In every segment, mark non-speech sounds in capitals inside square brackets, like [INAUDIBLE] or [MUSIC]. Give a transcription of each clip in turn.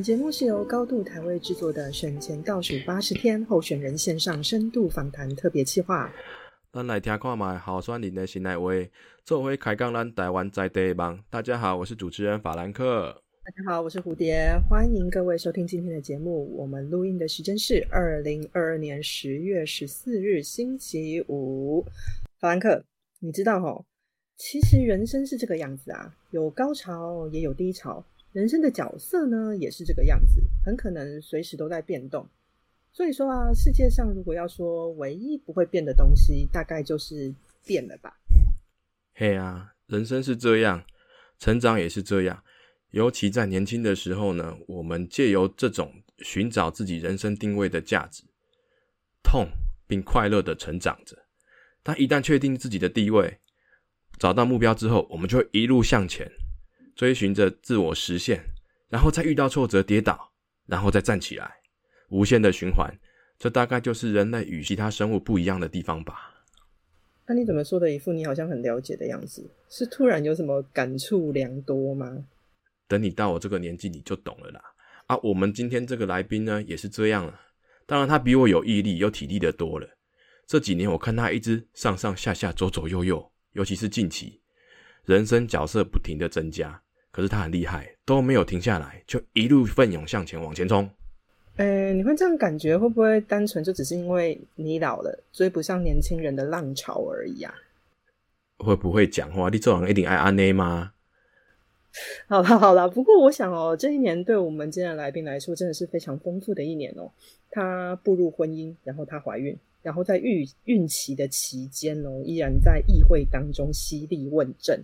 本节目是由高度台位制作的选前倒数八十天候选人线上深度访谈特别企划。咱来听看卖候选人的心内话，做回开讲咱台湾在地的梦。大家好，我是主持人法兰克。大家好，我是蝴蝶，欢迎各位收听今天的节目。我们录音的时间是二零二二年十月十四日星期五。法兰克，你知道吼，其实人生是这个样子啊，有高潮也有低潮。人生的角色呢，也是这个样子，很可能随时都在变动。所以说啊，世界上如果要说唯一不会变的东西，大概就是变了吧。嘿啊，人生是这样，成长也是这样。尤其在年轻的时候呢，我们借由这种寻找自己人生定位的价值，痛并快乐的成长着。但一旦确定自己的地位，找到目标之后，我们就会一路向前。追寻着自我实现，然后再遇到挫折跌倒，然后再站起来，无限的循环。这大概就是人类与其他生物不一样的地方吧。那你怎么说的一副你好像很了解的样子？是突然有什么感触良多吗？等你到我这个年纪，你就懂了啦。啊，我们今天这个来宾呢，也是这样了。当然，他比我有毅力、有体力的多了。这几年我看他一直上上下下、左左右右，尤其是近期，人生角色不停的增加。可是他很厉害，都没有停下来，就一路奋勇向前往前冲。呃，你会这样感觉，会不会单纯就只是因为你老了，追不上年轻人的浪潮而已啊？会不会讲话？你这人一定爱安内吗？好了好了，不过我想哦，这一年对我们今天的来宾来说，真的是非常丰富的一年哦。她步入婚姻，然后她怀孕，然后在孕孕期的期间哦，依然在议会当中犀利问政。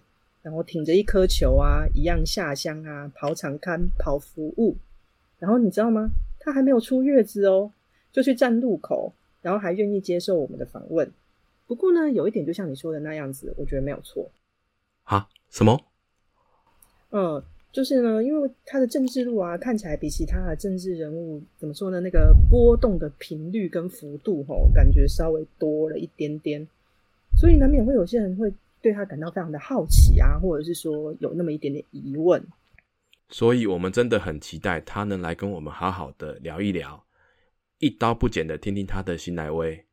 然后挺着一颗球啊，一样下乡啊，跑场刊、跑服务。然后你知道吗？他还没有出月子哦，就去站路口，然后还愿意接受我们的访问。不过呢，有一点就像你说的那样子，我觉得没有错。啊？什么？嗯，就是呢，因为他的政治路啊，看起来比其他的政治人物怎么说呢？那个波动的频率跟幅度，吼，感觉稍微多了一点点，所以难免会有些人会。对他感到非常的好奇啊，或者是说有那么一点点疑问，所以我们真的很期待他能来跟我们好好的聊一聊，一刀不剪的听听他的新来威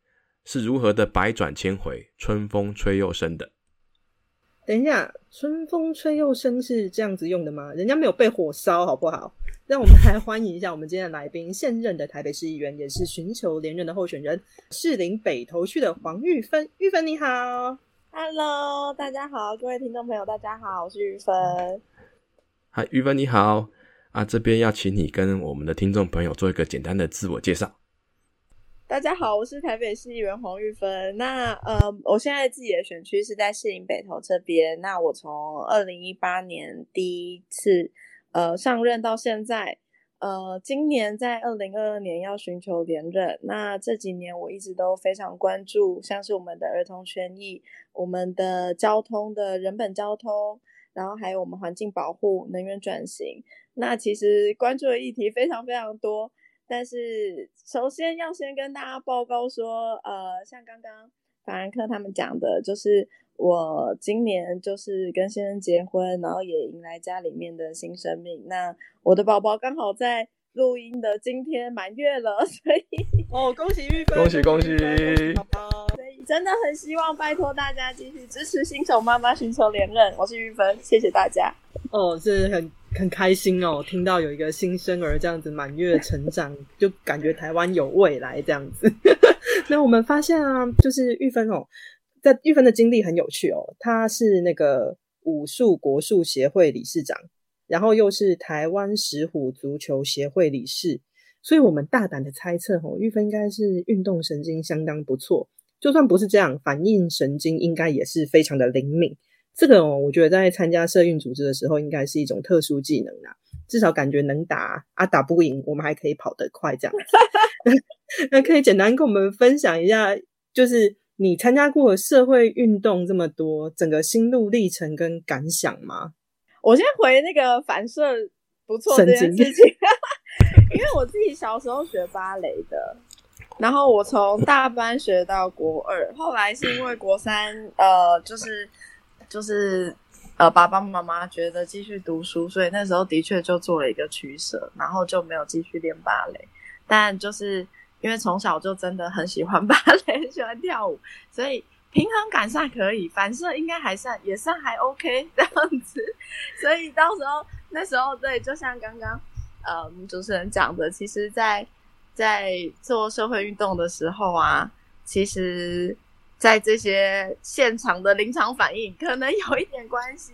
是如何的百转千回，春风吹又生的。等一下，春风吹又生是这样子用的吗？人家没有被火烧，好不好？让我们来欢迎一下我们今天的来宾，现任的台北市议员，也是寻求连任的候选人，士林北投区的黄玉芬。玉芬你好。Hello，大家好，各位听众朋友，大家好，我是玉芬。嗨，玉芬你好啊，这边要请你跟我们的听众朋友做一个简单的自我介绍。大家好，我是台北市议员黄玉芬。那呃，我现在自己的选区是在士林北投这边。那我从二零一八年第一次呃上任到现在。呃，今年在二零二二年要寻求连任，那这几年我一直都非常关注，像是我们的儿童权益、我们的交通的人本交通，然后还有我们环境保护、能源转型。那其实关注的议题非常非常多，但是首先要先跟大家报告说，呃，像刚刚法兰克他们讲的，就是。我今年就是跟先生结婚，然后也迎来家里面的新生命。那我的宝宝刚好在录音的今天满月了，[LAUGHS] 所以哦，恭喜玉芬，恭喜恭喜！所以真的很希望拜托大家继续支持新手妈妈寻求连任。我是玉芬，谢谢大家。哦，是很很开心哦，听到有一个新生儿这样子满月成长，就感觉台湾有未来这样子。[LAUGHS] 那我们发现啊，就是玉芬哦。在玉芬的经历很有趣哦，他是那个武术国术协会理事长，然后又是台湾石虎足球协会理事，所以我们大胆的猜测哦，玉芬应该是运动神经相当不错，就算不是这样，反应神经应该也是非常的灵敏。这个哦，我觉得在参加社运组织的时候，应该是一种特殊技能啊，至少感觉能打啊，打不赢，我们还可以跑得快这样。[LAUGHS] 那可以简单跟我们分享一下，就是。你参加过社会运动这么多，整个心路历程跟感想吗？[LAUGHS] 我先回那个反射不错这件事情，[LAUGHS] 因为我自己小时候学芭蕾的，然后我从大班学到国二，后来是因为国三，呃，就是就是呃爸爸妈妈觉得继续读书，所以那时候的确就做了一个取舍，然后就没有继续练芭蕾。但就是因为从小就真的很喜欢芭蕾，很 [LAUGHS] 喜欢跳舞，所以平衡感算可以，反射应该还算也算还 OK 这样子。所以到时候那时候对，就像刚刚呃主持人讲的，其实，在在做社会运动的时候啊，其实。在这些现场的临场反应，可能有一点关系。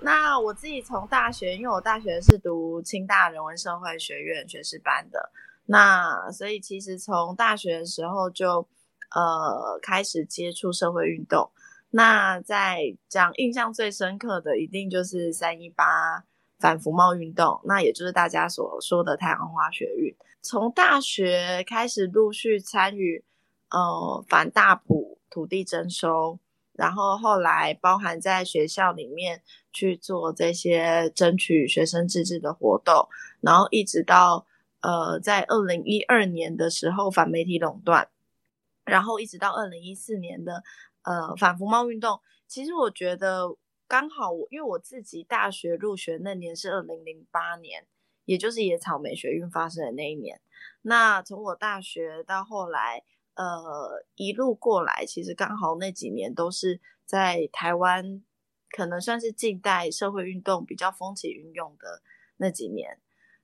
那我自己从大学，因为我大学是读清大人文社会学院学士班的，那所以其实从大学的时候就呃开始接触社会运动。那在讲印象最深刻的，一定就是三一八反服贸运动，那也就是大家所说的太阳花学运。从大学开始陆续参与，呃，反大埔。土地征收，然后后来包含在学校里面去做这些争取学生自治的活动，然后一直到呃在二零一二年的时候反媒体垄断，然后一直到二零一四年的呃反服贸运动。其实我觉得刚好我因为我自己大学入学那年是二零零八年，也就是野草莓学运发生的那一年。那从我大学到后来。呃，一路过来，其实刚好那几年都是在台湾，可能算是近代社会运动比较风起云涌的那几年，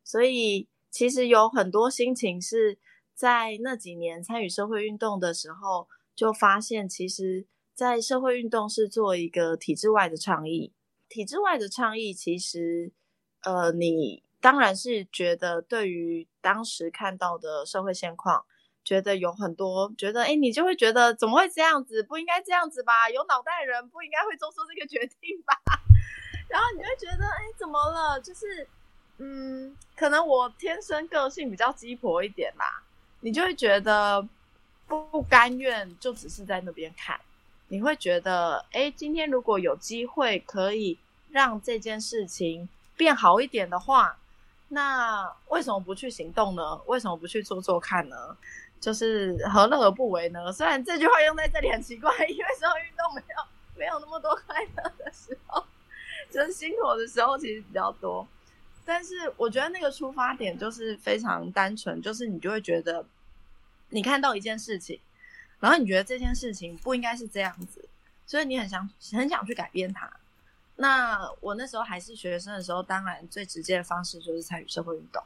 所以其实有很多心情是在那几年参与社会运动的时候，就发现其实，在社会运动是做一个体制外的倡议，体制外的倡议，其实呃，你当然是觉得对于当时看到的社会现况。觉得有很多，觉得哎，你就会觉得怎么会这样子？不应该这样子吧？有脑袋的人不应该会做出这个决定吧？[LAUGHS] 然后你会觉得哎，怎么了？就是嗯，可能我天生个性比较鸡婆一点啦，你就会觉得不甘愿，就只是在那边看。你会觉得哎，今天如果有机会可以让这件事情变好一点的话，那为什么不去行动呢？为什么不去做做看呢？就是何乐而不为呢？虽然这句话用在这里很奇怪，因为社会运动没有没有那么多快乐的时候，就是辛苦的时候其实比较多。但是我觉得那个出发点就是非常单纯，就是你就会觉得你看到一件事情，然后你觉得这件事情不应该是这样子，所以你很想很想去改变它。那我那时候还是学生的时候，当然最直接的方式就是参与社会运动。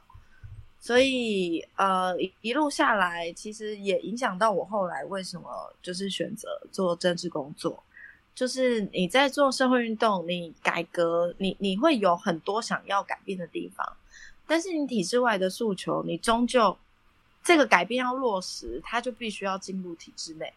所以，呃，一路下来，其实也影响到我后来为什么就是选择做政治工作。就是你在做社会运动，你改革，你你会有很多想要改变的地方，但是你体制外的诉求，你终究这个改变要落实，它就必须要进入体制内，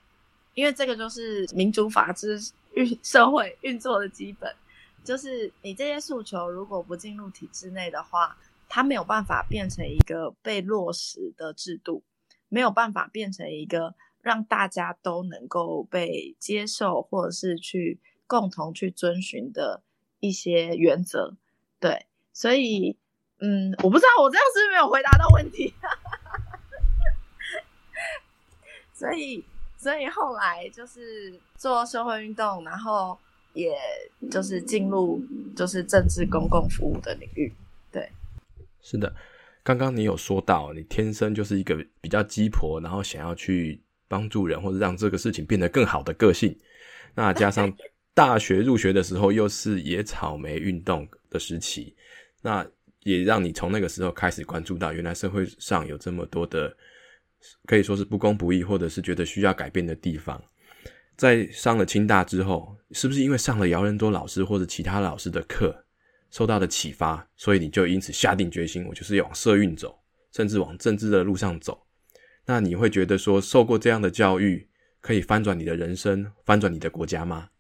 因为这个就是民主法治运社会运作的基本。就是你这些诉求如果不进入体制内的话。它没有办法变成一个被落实的制度，没有办法变成一个让大家都能够被接受，或者是去共同去遵循的一些原则。对，所以，嗯，我不知道我这样是没有回答到问题。[LAUGHS] 所以，所以后来就是做社会运动，然后也就是进入就是政治公共服务的领域。对。是的，刚刚你有说到，你天生就是一个比较鸡婆，然后想要去帮助人或者让这个事情变得更好的个性。那加上大学入学的时候又是野草莓运动的时期，那也让你从那个时候开始关注到，原来社会上有这么多的可以说是不公不义，或者是觉得需要改变的地方。在上了清大之后，是不是因为上了姚仁多老师或者其他老师的课？受到的启发，所以你就因此下定决心，我就是要往社运走，甚至往政治的路上走。那你会觉得说，受过这样的教育，可以翻转你的人生，翻转你的国家吗？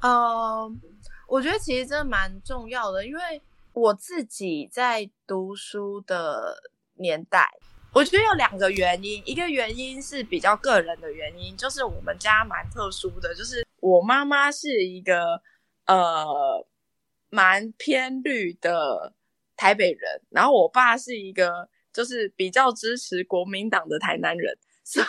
呃，我觉得其实真的蛮重要的，因为我自己在读书的年代，我觉得有两个原因，一个原因是比较个人的原因，就是我们家蛮特殊的，就是我妈妈是一个呃。蛮偏绿的台北人，然后我爸是一个就是比较支持国民党的台南人，所以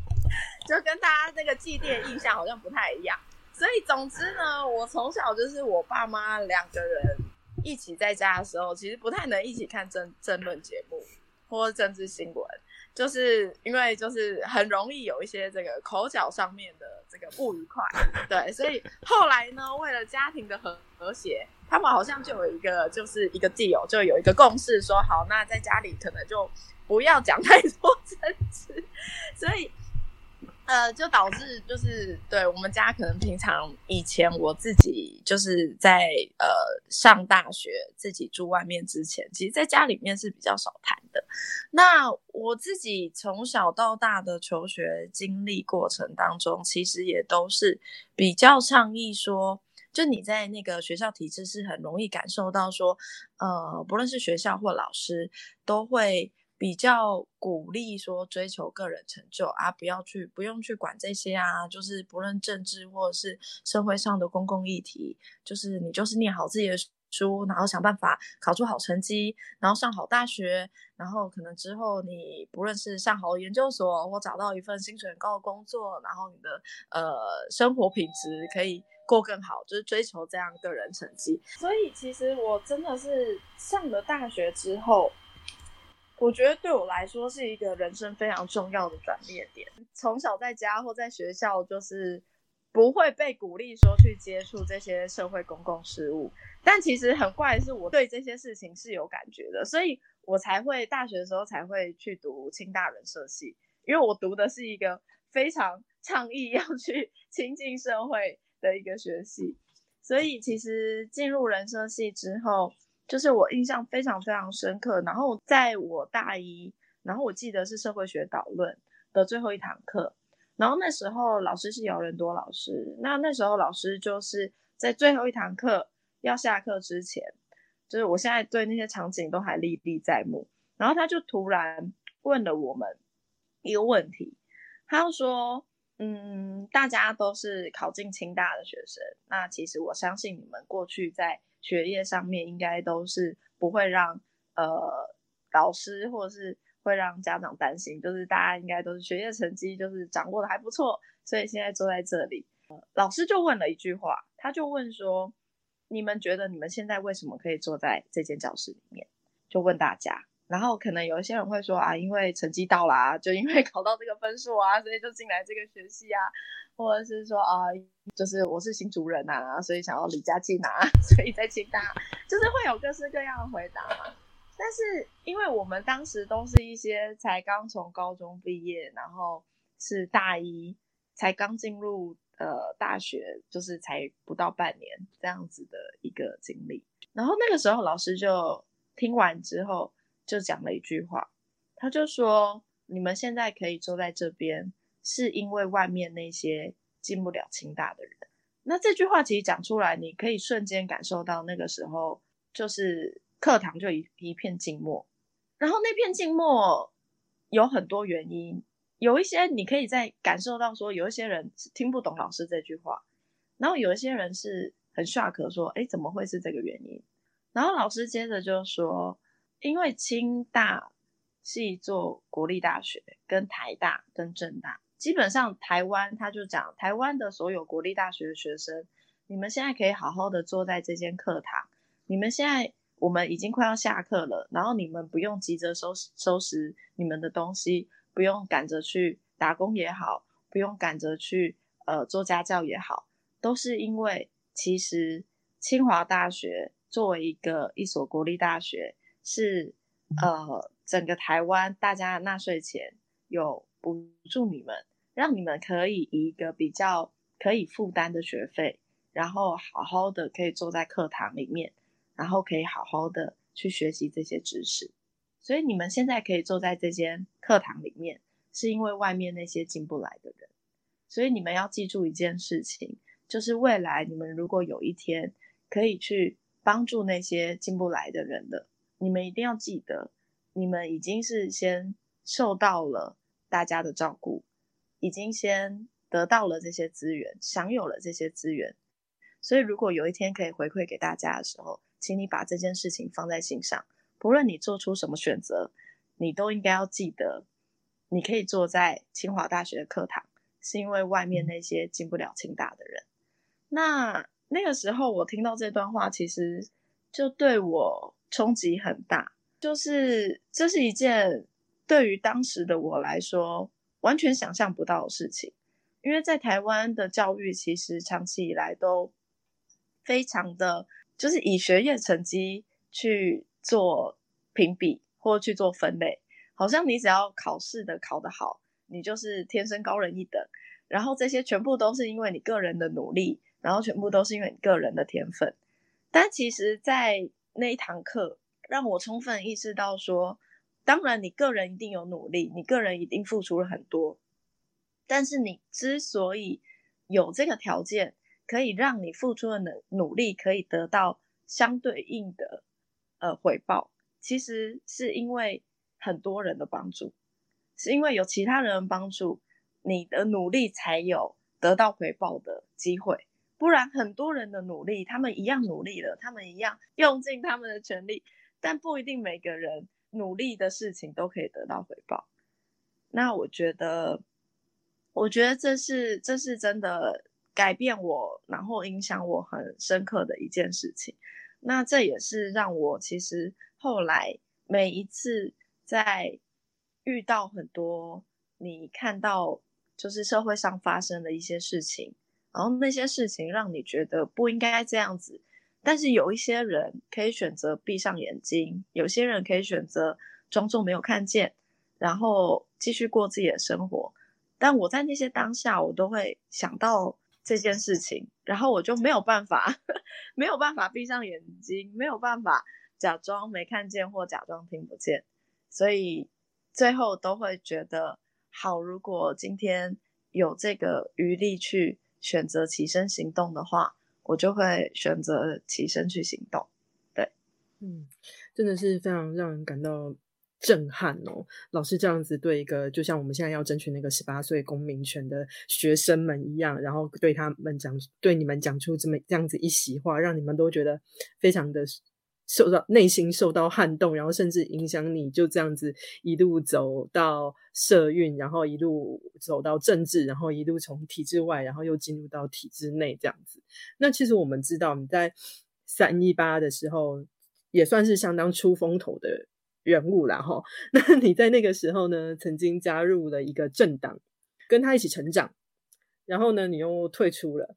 [LAUGHS] 就跟大家那个祭奠印象好像不太一样。所以总之呢，我从小就是我爸妈两个人一起在家的时候，其实不太能一起看政争论节目或政治新闻。就是因为就是很容易有一些这个口角上面的这个不愉快，对，所以后来呢，为了家庭的和和谐，他们好像就有一个就是一个地友，就有一个共识，说好，那在家里可能就不要讲太多 [LAUGHS] 争执，所以。呃，就导致就是对我们家可能平常以前我自己就是在呃上大学自己住外面之前，其实在家里面是比较少谈的。那我自己从小到大的求学经历过程当中，其实也都是比较倡议说，就你在那个学校体制是很容易感受到说，呃，不论是学校或老师都会。比较鼓励说追求个人成就啊，不要去不用去管这些啊，就是不论政治或者是社会上的公共议题，就是你就是念好自己的书，然后想办法考出好成绩，然后上好大学，然后可能之后你不论是上好研究所或找到一份薪水很高的工作，然后你的呃生活品质可以过更好，就是追求这样个人成绩。所以其实我真的是上了大学之后。我觉得对我来说是一个人生非常重要的转变点。从小在家或在学校，就是不会被鼓励说去接触这些社会公共事务。但其实很怪的是，我对这些事情是有感觉的，所以我才会大学的时候才会去读清大人社系，因为我读的是一个非常倡议要去亲近社会的一个学系。所以其实进入人社系之后。就是我印象非常非常深刻，然后在我大一，然后我记得是社会学导论的最后一堂课，然后那时候老师是姚仁多老师，那那时候老师就是在最后一堂课要下课之前，就是我现在对那些场景都还历历在目，然后他就突然问了我们一个问题，他就说，嗯，大家都是考进清大的学生，那其实我相信你们过去在学业上面应该都是不会让呃老师或者是会让家长担心，就是大家应该都是学业成绩就是掌握的还不错，所以现在坐在这里，老师就问了一句话，他就问说：你们觉得你们现在为什么可以坐在这间教室里面？就问大家，然后可能有一些人会说啊，因为成绩到啦，就因为 [LAUGHS] 考到这个分数啊，所以就进来这个学系啊。或者是说啊，就是我是新主人呐，所以想要离家近啊，[LAUGHS] 所以在清大，就是会有各式各样的回答嘛。但是因为我们当时都是一些才刚从高中毕业，然后是大一才刚进入呃大学，就是才不到半年这样子的一个经历。然后那个时候老师就听完之后就讲了一句话，他就说：“你们现在可以坐在这边。”是因为外面那些进不了清大的人，那这句话其实讲出来，你可以瞬间感受到那个时候就是课堂就一一片静默，然后那片静默有很多原因，有一些你可以在感受到说有一些人听不懂老师这句话，然后有一些人是很 shock 说，哎，怎么会是这个原因？然后老师接着就说，因为清大是一座国立大学，跟台大跟政大。基本上，台湾他就讲，台湾的所有国立大学的学生，你们现在可以好好的坐在这间课堂。你们现在我们已经快要下课了，然后你们不用急着收拾收拾你们的东西，不用赶着去打工也好，不用赶着去呃做家教也好，都是因为其实清华大学作为一个一所国立大学，是呃整个台湾大家纳税钱有补助你们。让你们可以以一个比较可以负担的学费，然后好好的可以坐在课堂里面，然后可以好好的去学习这些知识。所以你们现在可以坐在这间课堂里面，是因为外面那些进不来的人。所以你们要记住一件事情，就是未来你们如果有一天可以去帮助那些进不来的人的，你们一定要记得，你们已经是先受到了大家的照顾。已经先得到了这些资源，享有了这些资源，所以如果有一天可以回馈给大家的时候，请你把这件事情放在心上。不论你做出什么选择，你都应该要记得，你可以坐在清华大学的课堂，是因为外面那些进不了清大的人。那那个时候我听到这段话，其实就对我冲击很大，就是这是一件对于当时的我来说完全想象不到的事情，因为在台湾的教育其实长期以来都非常的，就是以学业成绩去做评比或去做分类，好像你只要考试的考得好，你就是天生高人一等，然后这些全部都是因为你个人的努力。然后全部都是因为你个人的天分，但其实，在那一堂课让我充分意识到说，当然你个人一定有努力，你个人一定付出了很多，但是你之所以有这个条件，可以让你付出的努努力可以得到相对应的呃回报，其实是因为很多人的帮助，是因为有其他人的帮助，你的努力才有得到回报的机会。不然，很多人的努力，他们一样努力了，他们一样 [LAUGHS] 用尽他们的全力，但不一定每个人努力的事情都可以得到回报。那我觉得，我觉得这是这是真的改变我，然后影响我很深刻的一件事情。那这也是让我其实后来每一次在遇到很多你看到就是社会上发生的一些事情。然后那些事情让你觉得不应该这样子，但是有一些人可以选择闭上眼睛，有些人可以选择装作没有看见，然后继续过自己的生活。但我在那些当下，我都会想到这件事情，然后我就没有办法，[LAUGHS] 没有办法闭上眼睛，没有办法假装没看见或假装听不见，所以最后都会觉得好。如果今天有这个余力去。选择起身行动的话，我就会选择起身去行动。对，嗯，真的是非常让人感到震撼哦。老师这样子对一个就像我们现在要争取那个十八岁公民权的学生们一样，然后对他们讲，对你们讲出这么这样子一席话，让你们都觉得非常的。受到内心受到撼动，然后甚至影响你，就这样子一路走到社运，然后一路走到政治，然后一路从体制外，然后又进入到体制内这样子。那其实我们知道你在三一八的时候也算是相当出风头的人物了哈。[LAUGHS] 那你在那个时候呢，曾经加入了一个政党，跟他一起成长，然后呢，你又退出了。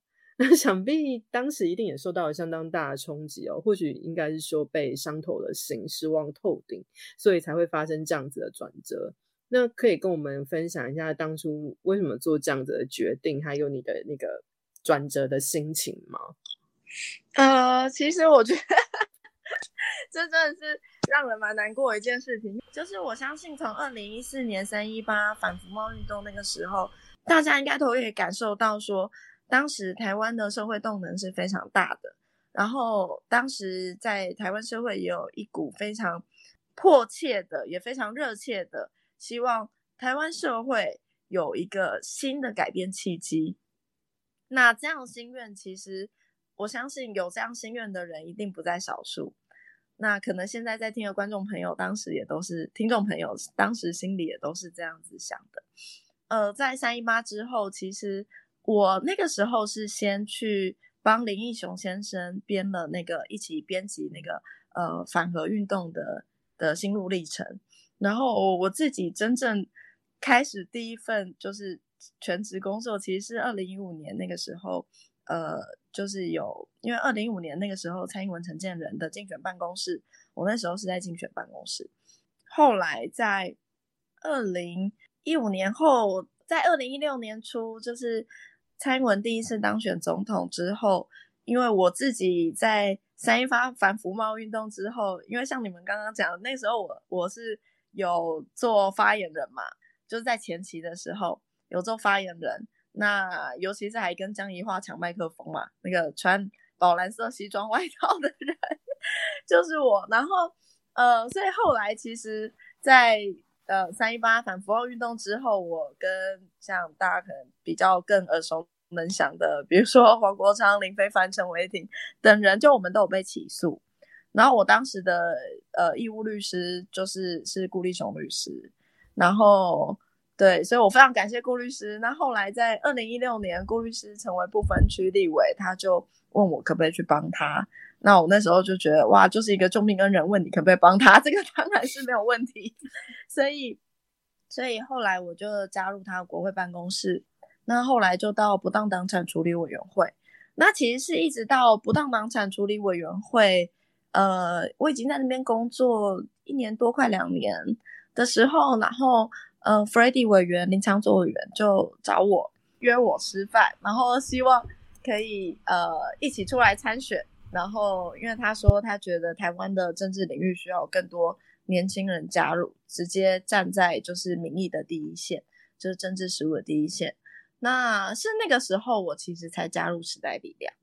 想必当时一定也受到了相当大的冲击哦，或许应该是说被伤透了心，失望透顶，所以才会发生这样子的转折。那可以跟我们分享一下当初为什么做这样子的决定，还有你的那个转折的心情吗？呃，其实我觉得 [LAUGHS] 这真的是让人蛮难过的一件事情，就是我相信从二零一四年三一八反服贸运动那个时候，大家应该都可以感受到说。当时台湾的社会动能是非常大的，然后当时在台湾社会也有一股非常迫切的，也非常热切的，希望台湾社会有一个新的改变契机。那这样心愿，其实我相信有这样心愿的人一定不在少数。那可能现在在听的观众朋友，当时也都是听众朋友，当时心里也都是这样子想的。呃，在三一八之后，其实。我那个时候是先去帮林义雄先生编了那个一起编辑那个呃反核运动的的心路历程，然后我自己真正开始第一份就是全职工作，其实是二零一五年那个时候，呃，就是有因为二零一五年那个时候蔡英文陈建仁的竞选办公室，我那时候是在竞选办公室，后来在二零一五年后，在二零一六年初就是。蔡英文第一次当选总统之后，因为我自己在三一发反服贸运动之后，因为像你们刚刚讲，那时候我我是有做发言人嘛，就是在前期的时候有做发言人，那尤其是还跟江宜桦抢麦克风嘛，那个穿宝蓝色西装外套的人 [LAUGHS] 就是我，然后呃，所以后来其实，在呃三一八反服贸运动之后，我跟像大家可能比较更耳熟。能想的，比如说黄国昌、林非凡、陈伟霆等人，就我们都有被起诉。然后我当时的呃义务律师就是是顾立雄律师，然后对，所以我非常感谢顾律师。那后来在二零一六年，顾律师成为不分区立委，他就问我可不可以去帮他。那我那时候就觉得，哇，就是一个救命恩人，问你可不可以帮他，这个当然是没有问题。[LAUGHS] 所以，所以后来我就加入他国会办公室。那后来就到不当党产处理委员会。那其实是一直到不当党产处理委员会，呃，我已经在那边工作一年多，快两年的时候，然后。呃 f r e d d y 委员、林强作委员就找我约我吃饭，然后希望可以呃一起出来参选。然后因为他说他觉得台湾的政治领域需要更多年轻人加入，直接站在就是民意的第一线，就是政治实务的第一线。那是那个时候我其实才加入时代力量，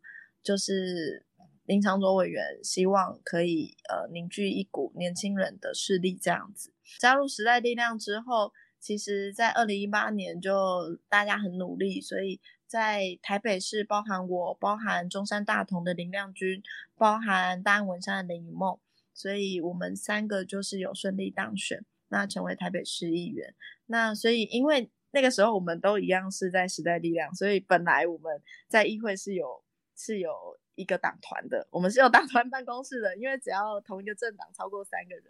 就是林长佐委员希望可以呃凝聚一股年轻人的势力这样子。加入时代力量之后。其实，在二零一八年就大家很努力，所以在台北市，包含我，包含中山大同的林亮君，包含大安文山的林雨梦，所以我们三个就是有顺利当选，那成为台北市议员。那所以，因为那个时候我们都一样是在时代力量，所以本来我们在议会是有是有一个党团的，我们是有党团办公室的，因为只要同一个政党超过三个人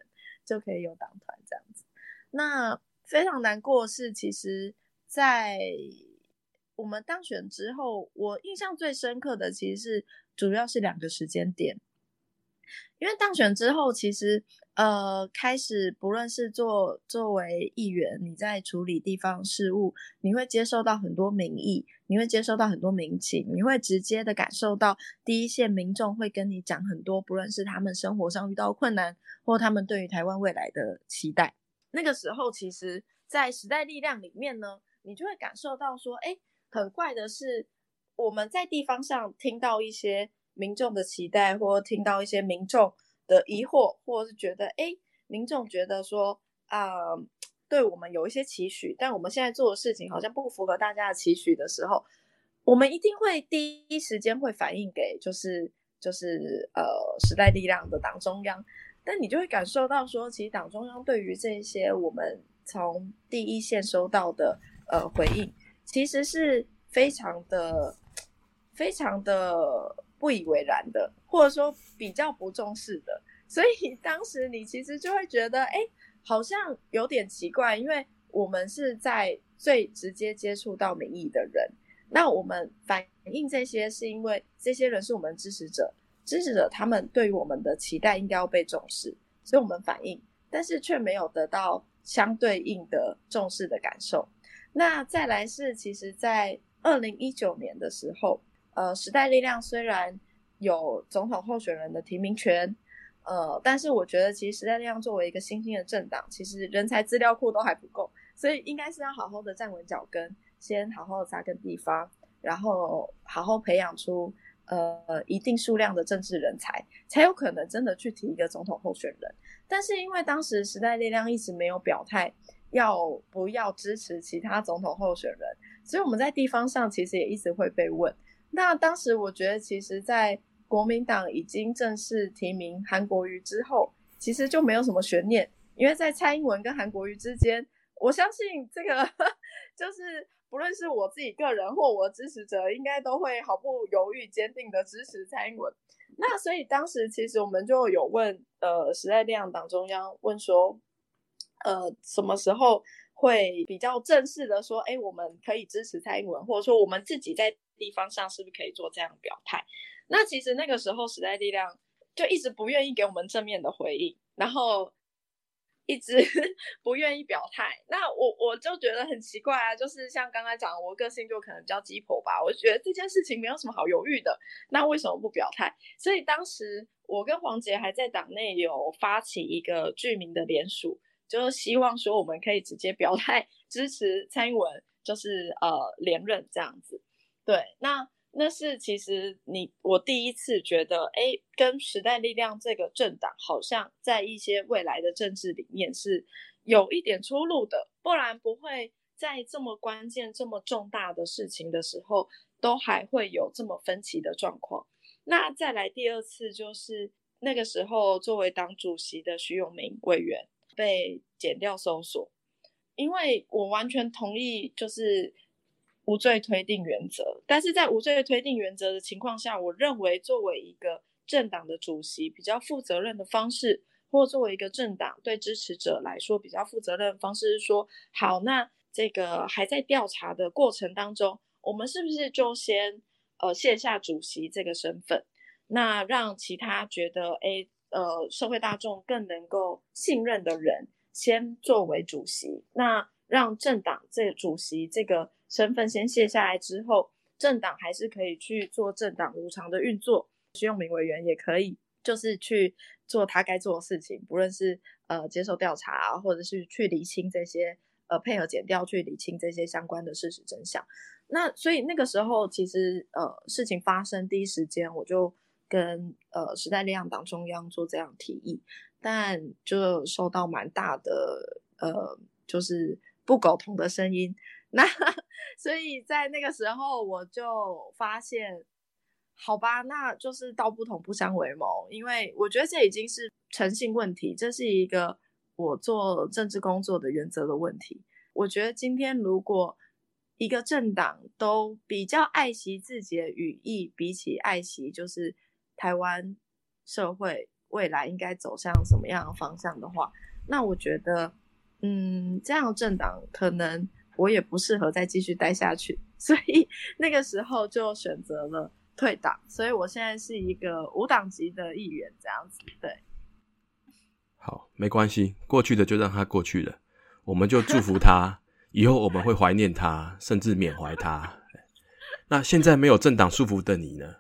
就可以有党团这样子。那非常难过是，其实，在我们当选之后，我印象最深刻的其实是主要是两个时间点。因为当选之后，其实呃，开始不论是作作为议员，你在处理地方事务，你会接受到很多民意，你会接受到很多民情，你会直接的感受到第一线民众会跟你讲很多，不论是他们生活上遇到困难，或他们对于台湾未来的期待。那个时候，其实，在时代力量里面呢，你就会感受到说，哎，很怪的是，我们在地方上听到一些民众的期待，或听到一些民众的疑惑，或者是觉得，哎，民众觉得说，啊，对我们有一些期许，但我们现在做的事情好像不符合大家的期许的时候，我们一定会第一时间会反映给，就是就是呃，时代力量的党中央。但你就会感受到说，其实党中央对于这些我们从第一线收到的呃回应，其实是非常的、非常的不以为然的，或者说比较不重视的。所以 [LAUGHS] 当时你其实就会觉得，哎，好像有点奇怪，因为我们是在最直接接触到民意的人，那我们反映这些是因为这些人是我们支持者。支持者他们对于我们的期待应该要被重视，所以我们反映，但是却没有得到相对应的重视的感受。那再来是，其实，在二零一九年的时候，呃，时代力量虽然有总统候选人的提名权，呃，但是我觉得，其实时代力量作为一个新兴的政党，其实人才资料库都还不够，所以应该是要好好的站稳脚跟，先好好的扎根地方，然后好好培养出。呃，一定数量的政治人才才有可能真的去提一个总统候选人。但是因为当时时代力量一直没有表态要不要支持其他总统候选人，所以我们在地方上其实也一直会被问。那当时我觉得，其实，在国民党已经正式提名韩国瑜之后，其实就没有什么悬念，因为在蔡英文跟韩国瑜之间，我相信这个 [LAUGHS] 就是。不论是我自己个人或我支持者，应该都会毫不犹豫、坚定的支持蔡英文。那所以当时其实我们就有问，呃，时代力量党中央问说，呃，什么时候会比较正式的说，哎，我们可以支持蔡英文，或者说我们自己在地方上是不是可以做这样表态？那其实那个时候时代力量就一直不愿意给我们正面的回应，然后。一直 [LAUGHS] 不愿意表态，那我我就觉得很奇怪啊，就是像刚才讲，我个性就可能比较鸡婆吧，我觉得这件事情没有什么好犹豫的，那为什么不表态？所以当时我跟黄杰还在党内有发起一个居民的联署，就是希望说我们可以直接表态支持蔡英文，就是呃连任这样子。对，那。那是其实你我第一次觉得，哎，跟时代力量这个政党好像在一些未来的政治里面是有一点出入的，不然不会在这么关键、这么重大的事情的时候，都还会有这么分歧的状况。那再来第二次，就是那个时候作为党主席的徐永明委员被剪掉搜索。因为我完全同意，就是无罪推定原则。但是在无罪推定原则的情况下，我认为作为一个政党的主席，比较负责任的方式，或作为一个政党对支持者来说比较负责任的方式是说，好，那这个还在调查的过程当中，我们是不是就先呃卸下主席这个身份，那让其他觉得哎呃社会大众更能够信任的人。先作为主席，那让政党这主席这个身份先卸下来之后，政党还是可以去做政党无偿的运作。徐永明委员也可以，就是去做他该做的事情，不论是呃接受调查，或者是去厘清这些呃配合检调去厘清这些相关的事实真相。那所以那个时候，其实呃事情发生第一时间，我就跟呃时代力量党中央做这样提议。但就受到蛮大的呃，就是不苟同的声音。[LAUGHS] 那所以在那个时候，我就发现，好吧，那就是道不同不相为谋。因为我觉得这已经是诚信问题，这是一个我做政治工作的原则的问题。我觉得今天如果一个政党都比较爱惜自己的语义，比起爱惜就是台湾社会。未来应该走向什么样的方向的话，那我觉得，嗯，这样政党可能我也不适合再继续待下去，[LAUGHS] 所以那个时候就选择了退党。所以我现在是一个无党籍的议员，这样子。对，好，没关系，过去的就让它过去了，我们就祝福他，以后我们会怀念他，甚至缅怀他。[LAUGHS] 那现在没有政党束缚的你呢？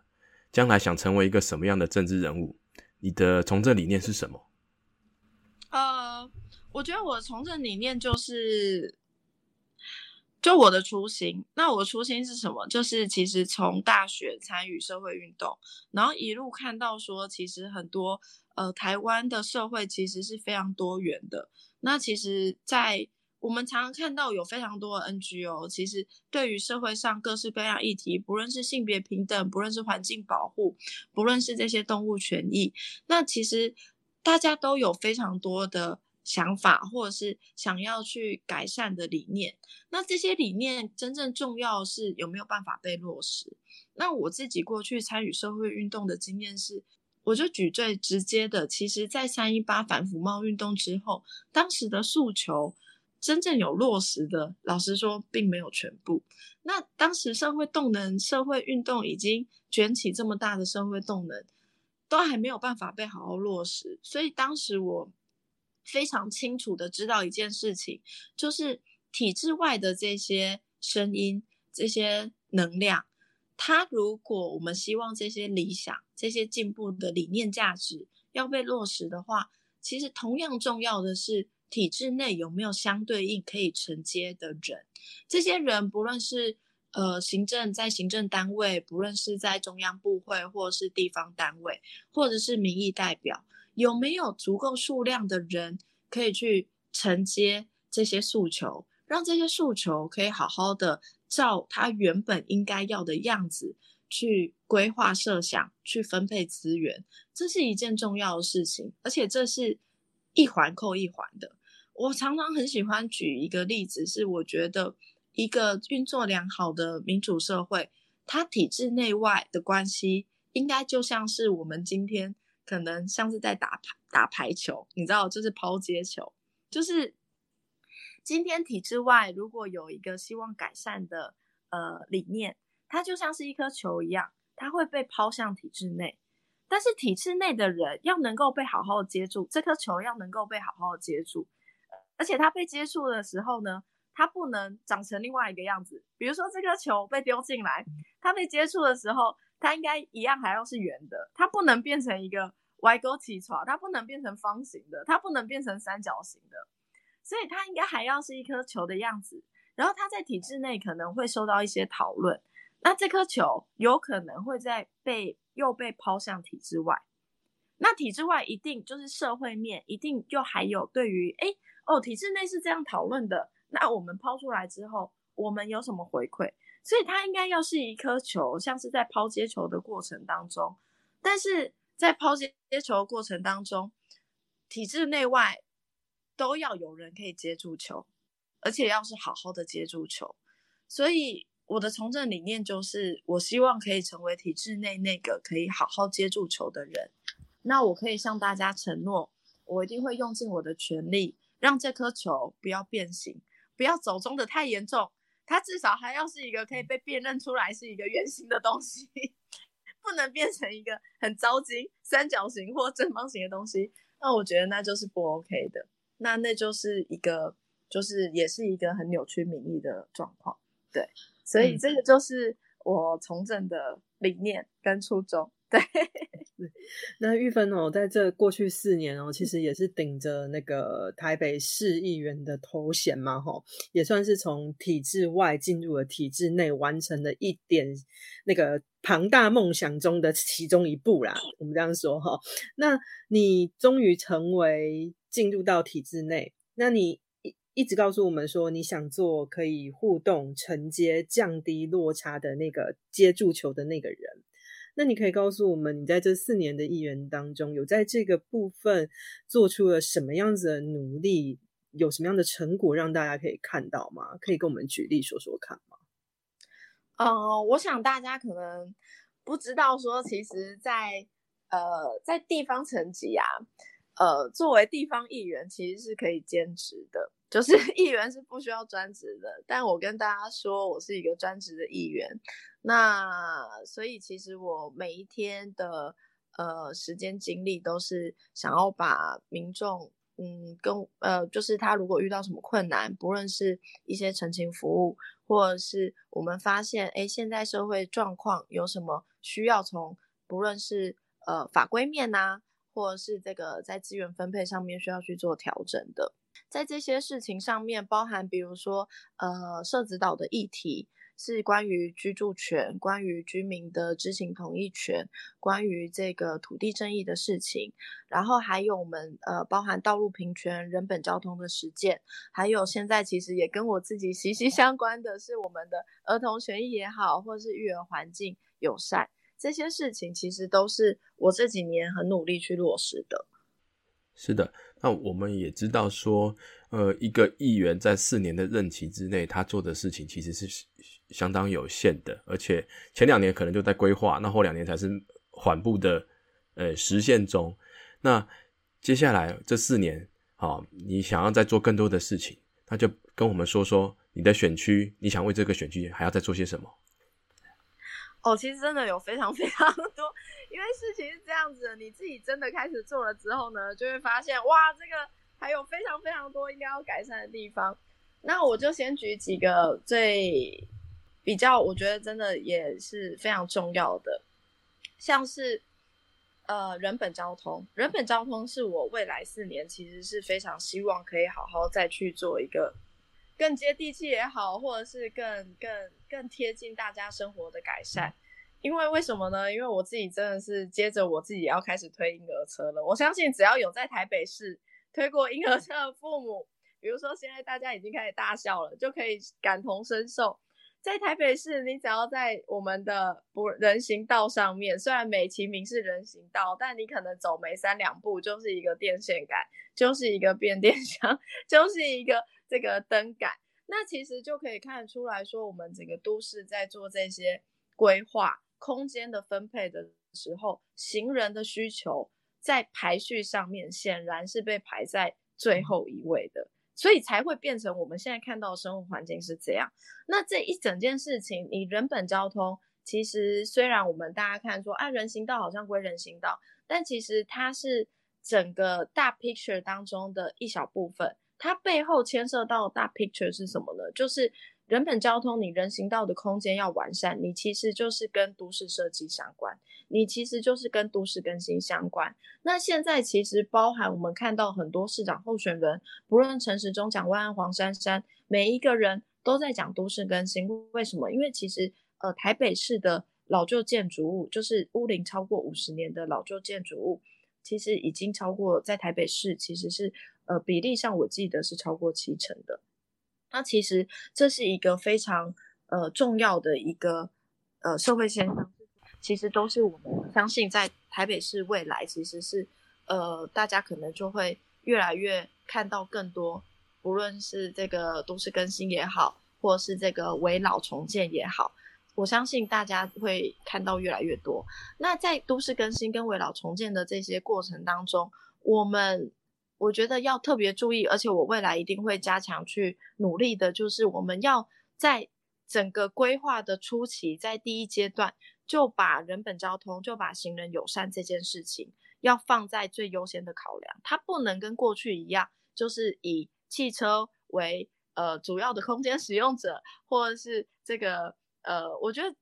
将来想成为一个什么样的政治人物？你的从政理念是什么？呃，我觉得我从政理念就是，就我的初心。那我初心是什么？就是其实从大学参与社会运动，然后一路看到说，其实很多呃台湾的社会其实是非常多元的。那其实，在我们常常看到有非常多的 NGO，其实对于社会上各式各样议题，不论是性别平等，不论是环境保护，不论是这些动物权益，那其实大家都有非常多的想法，或者是想要去改善的理念。那这些理念真正重要是有没有办法被落实？那我自己过去参与社会运动的经验是，我就举最直接的，其实在三一八反腐贸运动之后，当时的诉求。真正有落实的，老实说，并没有全部。那当时社会动能、社会运动已经卷起这么大的社会动能，都还没有办法被好好落实。所以当时我非常清楚的知道一件事情，就是体制外的这些声音、这些能量，它如果我们希望这些理想、这些进步的理念、价值要被落实的话，其实同样重要的是。体制内有没有相对应可以承接的人？这些人不论是呃行政在行政单位，不论是在中央部会，或是地方单位，或者是民意代表，有没有足够数量的人可以去承接这些诉求，让这些诉求可以好好的照他原本应该要的样子去规划设想，去分配资源，这是一件重要的事情，而且这是一环扣一环的。我常常很喜欢举一个例子，是我觉得一个运作良好的民主社会，它体制内外的关系，应该就像是我们今天可能像是在打排打排球，你知道，就是抛接球，就是今天体制外如果有一个希望改善的呃理念，它就像是一颗球一样，它会被抛向体制内，但是体制内的人要能够被好好的接住这颗球，要能够被好好的接住。而且它被接触的时候呢，它不能长成另外一个样子。比如说这颗球被丢进来，它被接触的时候，它应该一样还要是圆的，它不能变成一个歪钩起床，它不能变成方形的，它不能变成三角形的，所以它应该还要是一颗球的样子。然后它在体制内可能会受到一些讨论，那这颗球有可能会在被又被抛向体制外，那体制外一定就是社会面，一定又还有对于哎。哦，体制内是这样讨论的，那我们抛出来之后，我们有什么回馈？所以它应该要是一颗球，像是在抛接球的过程当中，但是在抛接接球的过程当中，体制内外都要有人可以接住球，而且要是好好的接住球。所以我的从政理念就是，我希望可以成为体制内那个可以好好接住球的人。那我可以向大家承诺，我一定会用尽我的全力，让这颗球不要变形，不要走中的太严重。它至少还要是一个可以被辨认出来是一个圆形的东西，不能变成一个很糟心三角形或正方形的东西。那我觉得那就是不 OK 的。那那就是一个，就是也是一个很扭曲民意的状况。对，所以这个就是我从政的理念跟初衷。对。[LAUGHS] 那玉芬哦，在这过去四年哦，其实也是顶着那个台北市议员的头衔嘛，哈，也算是从体制外进入了体制内，完成了一点那个庞大梦想中的其中一步啦。我们这样说哈，那你终于成为进入到体制内，那你一一直告诉我们说，你想做可以互动、承接、降低落差的那个接住球的那个人。那你可以告诉我们，你在这四年的议员当中，有在这个部分做出了什么样子的努力，有什么样的成果让大家可以看到吗？可以跟我们举例说说看吗？呃，我想大家可能不知道，说其实，在呃在地方层级啊，呃，作为地方议员其实是可以兼职的，就是 [LAUGHS] 议员是不需要专职的。但我跟大家说，我是一个专职的议员。那所以其实我每一天的呃时间精力都是想要把民众嗯跟呃就是他如果遇到什么困难，不论是一些澄清服务，或是我们发现哎现在社会状况有什么需要从不论是呃法规面呐，或者是这个在资源分配上面需要去做调整的，在这些事情上面包含比如说呃社子岛的议题。是关于居住权、关于居民的知情同意权、关于这个土地争议的事情，然后还有我们呃包含道路平权、人本交通的实践，还有现在其实也跟我自己息息相关的是我们的儿童权益也好，或是育儿环境友善这些事情，其实都是我这几年很努力去落实的。是的，那我们也知道说，呃，一个议员在四年的任期之内，他做的事情其实是。相当有限的，而且前两年可能就在规划，那后两年才是缓步的，呃，实现中。那接下来这四年，好，你想要再做更多的事情，那就跟我们说说你的选区，你想为这个选区还要再做些什么？哦，其实真的有非常 [LAUGHS] 非常多，因为事情是这样子的，你自己真的开始做了之后呢，就会发现，哇，这个还有非常非常多应该要改善的地方。那我就先举几个最。比较，我觉得真的也是非常重要的，像是呃人本交通，人本交通是我未来四年其实是非常希望可以好好再去做一个更接地气也好，或者是更更更贴近大家生活的改善。因为为什么呢？因为我自己真的是接着我自己要开始推婴儿车了。我相信只要有在台北市推过婴儿车的父母，比如说现在大家已经开始大笑了，就可以感同身受。在台北市，你只要在我们的不人行道上面，虽然美其名是人行道，但你可能走没三两步就是一个电线杆，就是一个变电箱，[LAUGHS] 就是一个这个灯杆。那其实就可以看出来说，我们整个都市在做这些规划空间的分配的时候，行人的需求在排序上面显然是被排在最后一位的。所以才会变成我们现在看到的生活环境是这样。那这一整件事情，你人本交通，其实虽然我们大家看说啊，人行道好像归人行道，但其实它是整个大 picture 当中的一小部分。它背后牵涉到大 picture 是什么呢？就是。人本交通，你人行道的空间要完善，你其实就是跟都市设计相关，你其实就是跟都市更新相关。那现在其实包含我们看到很多市长候选人，不论陈时中、讲万安、黄珊珊，每一个人都在讲都市更新。为什么？因为其实呃台北市的老旧建筑物，就是屋龄超过五十年的老旧建筑物，其实已经超过在台北市其实是呃比例上我记得是超过七成的。那其实这是一个非常呃重要的一个呃社会现象，其实都是我们相信在台北市未来其实是呃大家可能就会越来越看到更多不论是这个都市更新也好，或是这个围老重建也好，我相信大家会看到越来越多。那在都市更新跟围老重建的这些过程当中，我们我觉得要特别注意，而且我未来一定会加强去努力的，就是我们要在整个规划的初期，在第一阶段就把人本交通，就把行人友善这件事情要放在最优先的考量，它不能跟过去一样，就是以汽车为呃主要的空间使用者，或者是这个呃，我觉得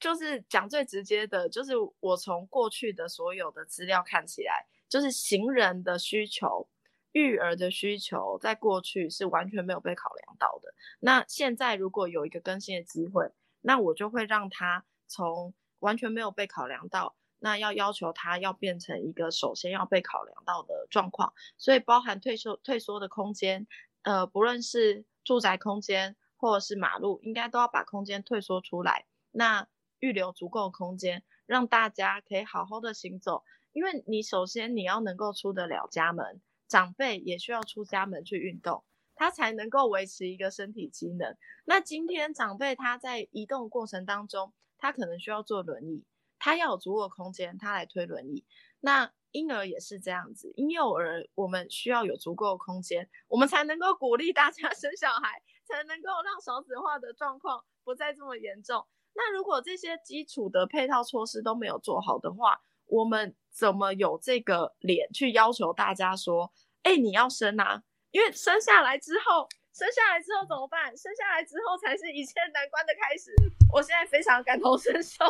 就是讲最直接的，就是我从过去的所有的资料看起来。就是行人的需求、育儿的需求，在过去是完全没有被考量到的。那现在如果有一个更新的机会，那我就会让他从完全没有被考量到，那要要求他要变成一个首先要被考量到的状况。所以包含退缩、退缩的空间，呃，不论是住宅空间或者是马路，应该都要把空间退缩出来，那预留足够空间，让大家可以好好的行走。因为你首先你要能够出得了家门，长辈也需要出家门去运动，他才能够维持一个身体机能。那今天长辈他在移动过程当中，他可能需要坐轮椅，他要有足够空间，他来推轮椅。那婴儿也是这样子，婴幼儿我们需要有足够的空间，我们才能够鼓励大家 [LAUGHS] 生小孩，才能够让少子化的状况不再这么严重。那如果这些基础的配套措施都没有做好的话，我们怎么有这个脸去要求大家说，哎，你要生啊？因为生下来之后，生下来之后怎么办？生下来之后才是一切难关的开始。我现在非常感同身受，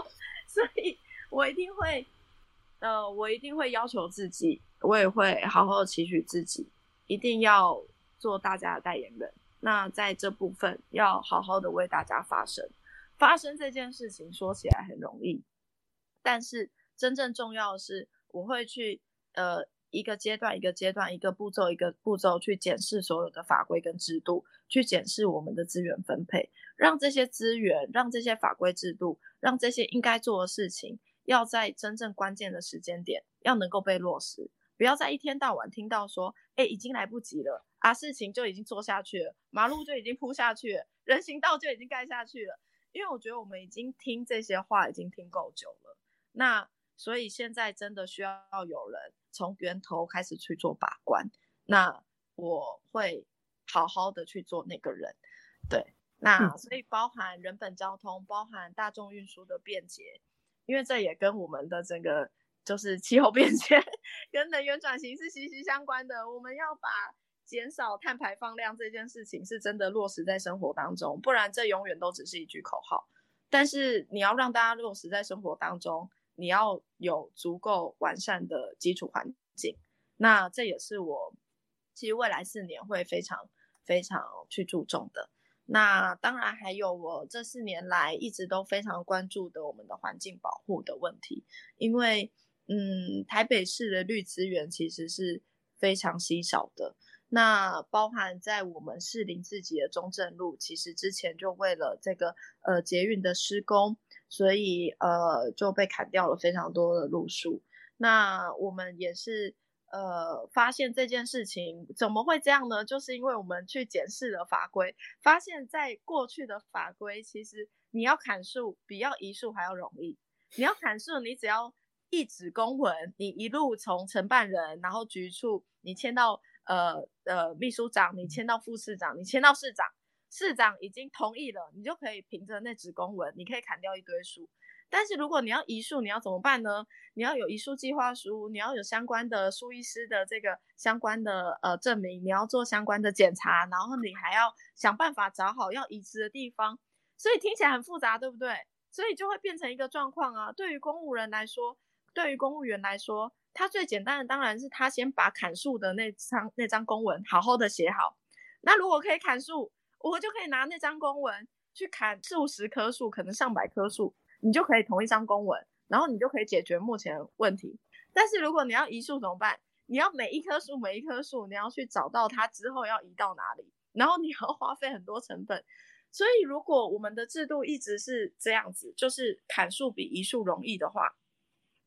所以我一定会，呃，我一定会要求自己，我也会好好期许自己，一定要做大家的代言人。那在这部分，要好好的为大家发声。发生这件事情说起来很容易，但是。真正重要的是，我会去呃一个阶段一个阶段一个步骤一个步骤去检视所有的法规跟制度，去检视我们的资源分配，让这些资源、让这些法规制度、让这些应该做的事情，要在真正关键的时间点要能够被落实，不要在一天到晚听到说，哎，已经来不及了啊，事情就已经做下去了，马路就已经铺下去了，人行道就已经盖下去了，因为我觉得我们已经听这些话已经听够久了，那。所以现在真的需要有人从源头开始去做把关，那我会好好的去做那个人，对，那所以包含人本交通，包含大众运输的便捷，因为这也跟我们的整个就是气候变迁跟能源转型是息息相关的。我们要把减少碳排放量这件事情是真的落实在生活当中，不然这永远都只是一句口号。但是你要让大家落实在生活当中。你要有足够完善的基础环境，那这也是我其实未来四年会非常非常去注重的。那当然还有我这四年来一直都非常关注的我们的环境保护的问题，因为嗯，台北市的绿资源其实是非常稀少的。那包含在我们市林自己的中正路，其实之前就为了这个呃捷运的施工。所以，呃，就被砍掉了非常多的路数。那我们也是，呃，发现这件事情怎么会这样呢？就是因为我们去检视了法规，发现在过去的法规，其实你要砍树比要移树还要容易。你要砍树，你只要一纸公文，你一路从承办人，然后局处，你签到呃呃秘书长，你签到副市长，你签到市长。市长已经同意了，你就可以凭着那纸公文，你可以砍掉一堆树。但是如果你要移树，你要怎么办呢？你要有移树计划书，你要有相关的树医师的这个相关的呃证明，你要做相关的检查，然后你还要想办法找好要移植的地方。所以听起来很复杂，对不对？所以就会变成一个状况啊。对于公务人来说，对于公务员来说，他最简单的当然是他先把砍树的那张那张公文好好的写好。那如果可以砍树，我就可以拿那张公文去砍数十棵树，可能上百棵树，你就可以同一张公文，然后你就可以解决目前问题。但是如果你要移树怎么办？你要每一棵树每一棵树，你要去找到它之后要移到哪里，然后你要花费很多成本。所以如果我们的制度一直是这样子，就是砍树比移树容易的话，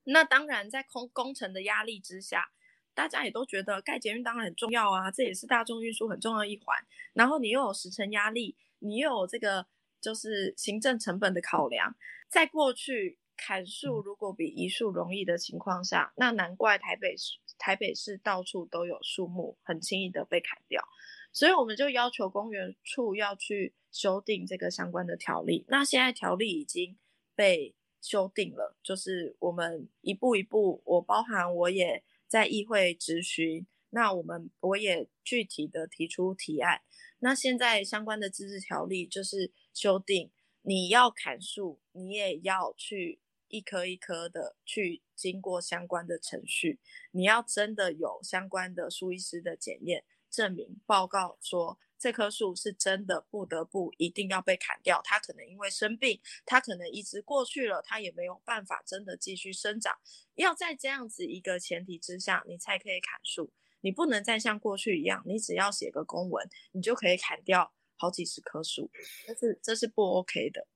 那当然在工工程的压力之下，大家也都觉得盖捷运当然很重要啊，这也是大众运输很重要一环。然后你又有时程压力，你又有这个就是行政成本的考量，在过去砍树如果比移树容易的情况下，那难怪台北市台北市到处都有树木很轻易的被砍掉。所以我们就要求公园处要去修订这个相关的条例。那现在条例已经被修订了，就是我们一步一步，我包含我也在议会质询，那我们我也具体的提出提案。那现在相关的自治条例就是修订，你要砍树，你也要去一棵一棵的去经过相关的程序，你要真的有相关的树医师的检验。证明报告说这棵树是真的不得不一定要被砍掉，它可能因为生病，它可能移植过去了，它也没有办法真的继续生长。要在这样子一个前提之下，你才可以砍树。你不能再像过去一样，你只要写个公文，你就可以砍掉好几十棵树，这是这是不 OK 的。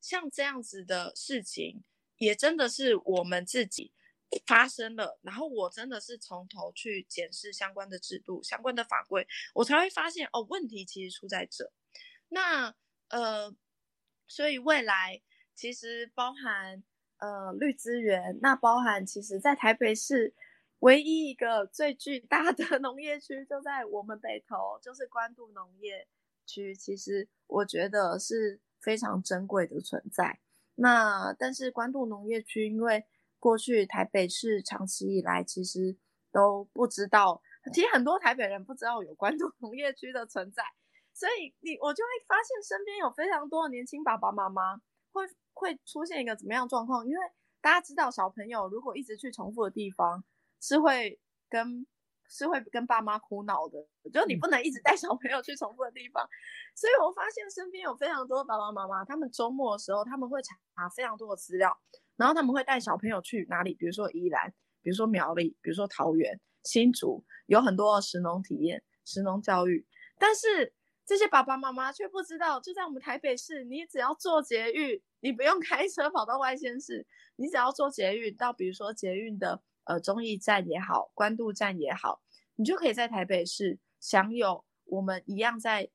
像这样子的事情，也真的是我们自己。发生了，然后我真的是从头去检视相关的制度、相关的法规，我才会发现哦，问题其实出在这。那呃，所以未来其实包含呃绿资源，那包含其实在台北市唯一一个最巨大的 [LAUGHS] 农业区就在我们北投，就是关渡农业区。其实我觉得是非常珍贵的存在。那但是关渡农业区因为过去台北市长期以来其实都不知道，其实很多台北人不知道有关 [LAUGHS] 渡农业区的存在，所以你我就会发现身边有非常多的年轻爸爸妈妈会会出现一个怎么样状况？因为大家知道小朋友如果一直去重复的地方，是会跟是会跟爸妈苦恼的，就你不能一直带小朋友去重复的地方，所以我发现身边有非常多爸爸妈妈，他们周末的时候他们会查非常多的资料。然后他们会带小朋友去哪里？比如说宜兰，比如说苗栗，比如说桃园、新竹，有很多食农体验、食农教育。但是这些爸爸妈妈却不知道，就在我们台北市，你只要坐捷运，你不用开车跑到外县市，你只要坐捷运到，比如说捷运的呃中义站也好，关渡站也好，你就可以在台北市享有我们一样在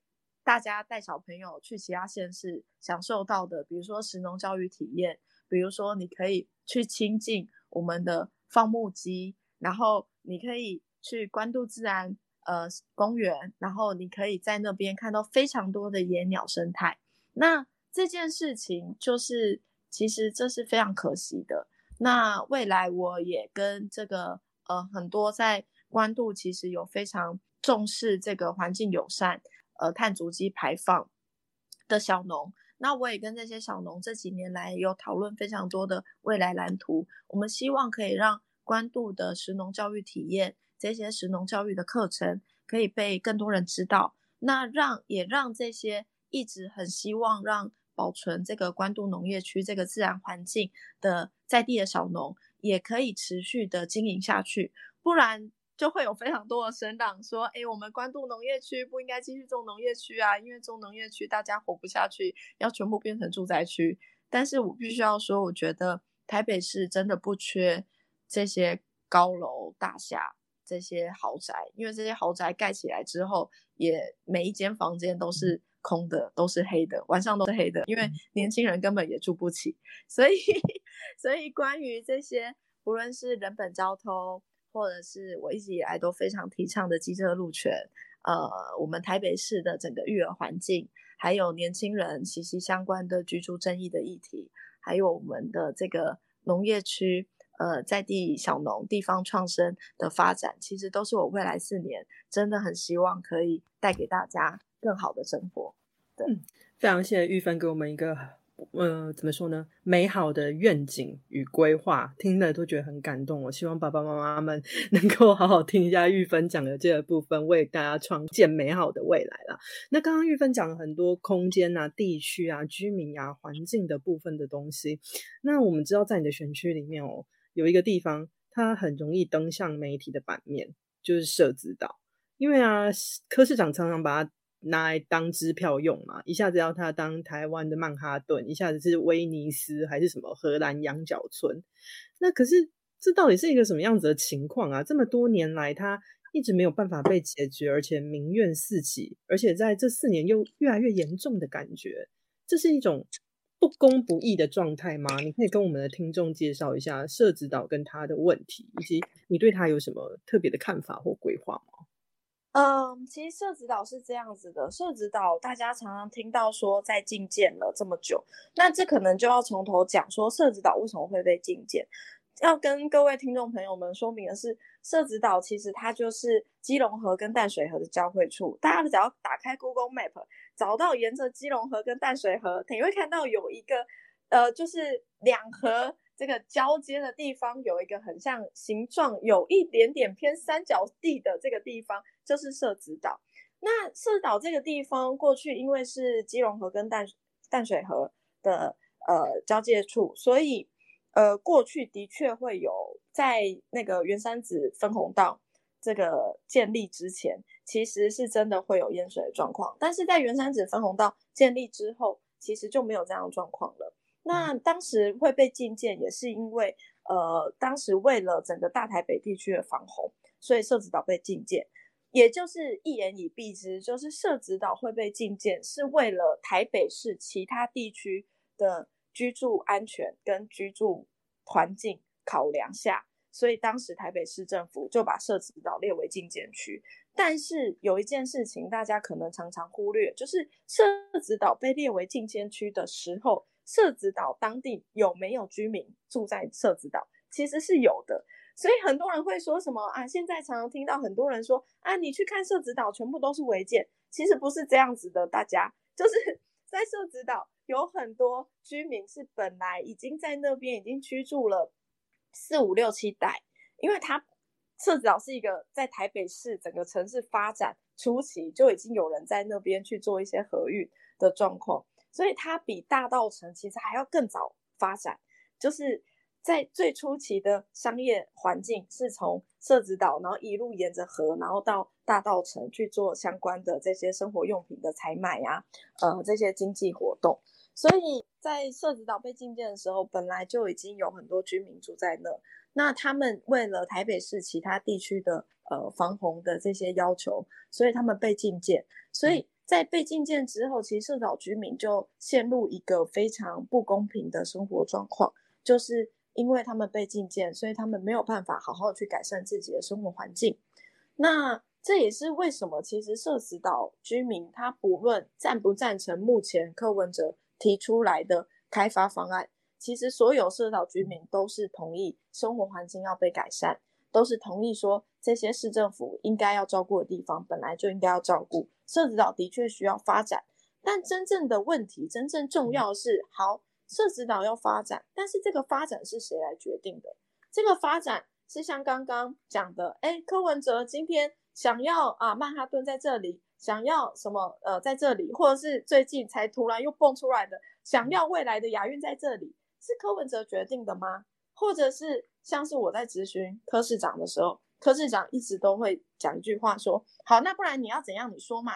大家带小朋友去其他县市享受到的，比如说食农教育体验。比如说，你可以去亲近我们的放牧机，然后你可以去关渡自然呃公园，然后你可以在那边看到非常多的野鸟生态。那这件事情就是，其实这是非常可惜的。那未来我也跟这个呃很多在关渡其实有非常重视这个环境友善呃碳足迹排放的小农。那我也跟这些小农这几年来有讨论非常多的未来蓝图，我们希望可以让关渡的食农教育体验，这些食农教育的课程可以被更多人知道。那让也让这些一直很希望让保存这个关渡农业区这个自然环境的在地的小农，也可以持续的经营下去，不然。就会有非常多的声浪说：“哎，我们关渡农业区不应该继续种农业区啊，因为种农业区大家活不下去，要全部变成住宅区。”但是我必须要说，我觉得台北市真的不缺这些高楼大厦、这些豪宅，因为这些豪宅盖起来之后，也每一间房间都是空的，都是黑的，晚上都是黑的，因为年轻人根本也住不起。所以，[LAUGHS] 所以关于这些，不论是人本交通，或者是我一直以来都非常提倡的机车路权，呃，我们台北市的整个育儿环境，还有年轻人息息相关的居住争议的议题，还有我们的这个农业区，呃，在地小农地方创生的发展，其实都是我未来四年真的很希望可以带给大家更好的生活。对，非常谢谢玉芬给我们一个。呃，怎么说呢？美好的愿景与规划，听了都觉得很感动。我希望爸爸妈妈们 [LAUGHS] 能够好好听一下玉芬讲的这个部分，为大家创建美好的未来啦。那刚刚玉芬讲了很多空间啊、地区啊、居民啊、环境的部分的东西。那我们知道，在你的选区里面哦，有一个地方，它很容易登上媒体的版面，就是社子岛。因为啊，柯市长常常把它。拿来当支票用嘛？一下子要他当台湾的曼哈顿，一下子是威尼斯还是什么荷兰羊角村？那可是这到底是一个什么样子的情况啊？这么多年来，它一直没有办法被解决，而且民怨四起，而且在这四年又越来越严重的感觉，这是一种不公不义的状态吗？你可以跟我们的听众介绍一下社子岛跟他的问题，以及你对他有什么特别的看法或规划吗？嗯，其实社子岛是这样子的，社子岛大家常常听到说在禁建了这么久，那这可能就要从头讲说社子岛为什么会被禁建。要跟各位听众朋友们说明的是，社子岛其实它就是基隆河跟淡水河的交汇处。大家只要打开 Google Map，找到沿着基隆河跟淡水河，你会看到有一个呃，就是两河这个交接的地方，有一个很像形状有一点点偏三角地的这个地方，就是社子岛。那社岛这个地方过去因为是基隆河跟淡淡水河的呃交界处，所以。呃，过去的确会有在那个原山子分洪道这个建立之前，其实是真的会有淹水的状况。但是在原山子分洪道建立之后，其实就没有这样的状况了。那当时会被禁建，也是因为呃，当时为了整个大台北地区的防洪，所以社子岛被禁建。也就是一言以蔽之，就是社子岛会被禁建，是为了台北市其他地区的。居住安全跟居住环境考量下，所以当时台北市政府就把社子岛列为禁建区。但是有一件事情大家可能常常忽略，就是社子岛被列为禁建区的时候，社子岛当地有没有居民住在社子岛？其实是有的。所以很多人会说什么啊？现在常常听到很多人说啊，你去看社子岛，全部都是违建。其实不是这样子的，大家就是 [LAUGHS] 在社子岛。有很多居民是本来已经在那边已经居住了四五六七代，因为他社子岛是一个在台北市整个城市发展初期就已经有人在那边去做一些河运的状况，所以它比大道城其实还要更早发展，就是。在最初期的商业环境是从社子岛，然后一路沿着河，然后到大道城去做相关的这些生活用品的采买呀，呃，这些经济活动。所以在社子岛被禁建的时候，本来就已经有很多居民住在那。那他们为了台北市其他地区的呃防洪的这些要求，所以他们被禁建。所以在被禁建之后，其实社岛居民就陷入一个非常不公平的生活状况，就是。因为他们被禁建，所以他们没有办法好好去改善自己的生活环境。那这也是为什么，其实社子岛居民他不论赞不赞成目前柯文哲提出来的开发方案，其实所有社岛居民都是同意生活环境要被改善，都是同意说这些市政府应该要照顾的地方本来就应该要照顾。社子岛的确需要发展，但真正的问题，真正重要是好。社子岛要发展，但是这个发展是谁来决定的？这个发展是像刚刚讲的，哎，柯文哲今天想要啊曼哈顿在这里，想要什么呃在这里，或者是最近才突然又蹦出来的，想要未来的亚运在这里，是柯文哲决定的吗？或者是像是我在咨询柯市长的时候，柯市长一直都会讲一句话说，好，那不然你要怎样？你说嘛，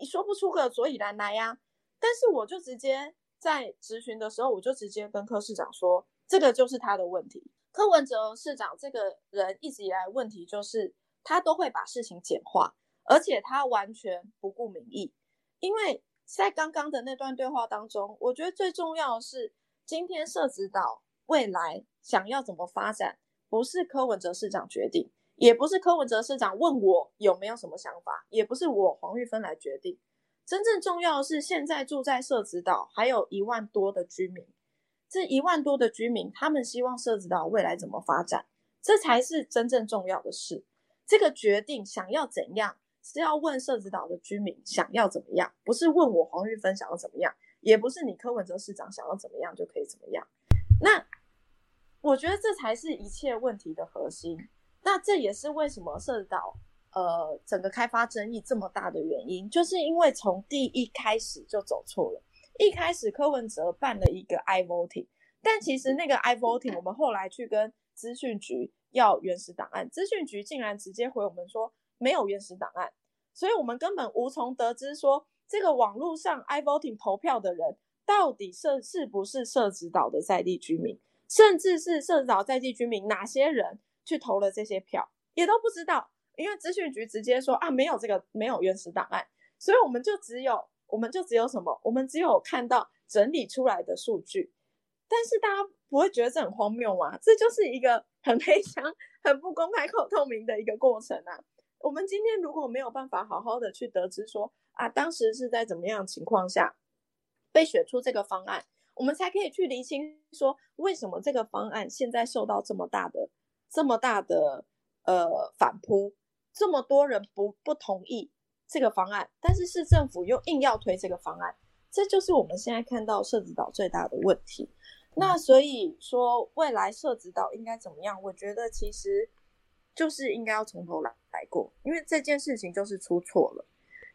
你说不出个所以然来呀，但是我就直接。在咨询的时候，我就直接跟柯市长说，这个就是他的问题。柯文哲市长这个人一直以来问题就是他都会把事情简化，而且他完全不顾民意。因为在刚刚的那段对话当中，我觉得最重要的是，今天社子岛未来想要怎么发展，不是柯文哲市长决定，也不是柯文哲市长问我有没有什么想法，也不是我黄玉芬来决定。真正重要的是，现在住在社子岛还有一万多的居民，这一万多的居民，他们希望社子岛未来怎么发展，这才是真正重要的事。这个决定想要怎样，是要问社子岛的居民想要怎么样，不是问我黄玉芬想要怎么样，也不是你柯文哲市长想要怎么样就可以怎么样。那我觉得这才是一切问题的核心。那这也是为什么社子岛。呃，整个开发争议这么大的原因，就是因为从第一开始就走错了。一开始柯文哲办了一个 i voting，但其实那个 i voting，我们后来去跟资讯局要原始档案，资讯局竟然直接回我们说没有原始档案，所以我们根本无从得知说这个网络上 i voting 投票的人到底是是不是社子岛的在地居民。甚至是社子岛在地居民哪些人去投了这些票，也都不知道，因为资讯局直接说啊，没有这个没有原始档案，所以我们就只有我们就只有什么，我们只有看到整理出来的数据，但是大家不会觉得这很荒谬吗？这就是一个很黑箱、很不公开、透透明的一个过程啊。我们今天如果没有办法好好的去得知说啊，当时是在怎么样情况下被选出这个方案。我们才可以去厘清，说为什么这个方案现在受到这么大的、这么大的呃反扑，这么多人不不同意这个方案，但是市政府又硬要推这个方案，这就是我们现在看到社子岛最大的问题。那所以说，未来社子岛应该怎么样？我觉得其实就是应该要从头来来过，因为这件事情就是出错了。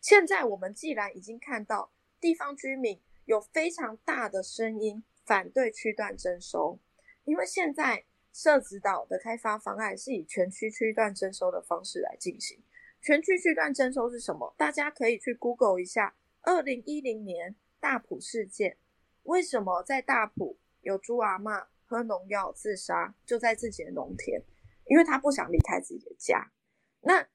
现在我们既然已经看到地方居民。有非常大的声音反对区段征收，因为现在社子岛的开发方案是以全区区段征收的方式来进行。全区区段征收是什么？大家可以去 Google 一下，二零一零年大埔事件，为什么在大埔有猪阿妈喝农药自杀，就在自己的农田，因为他不想离开自己的家。那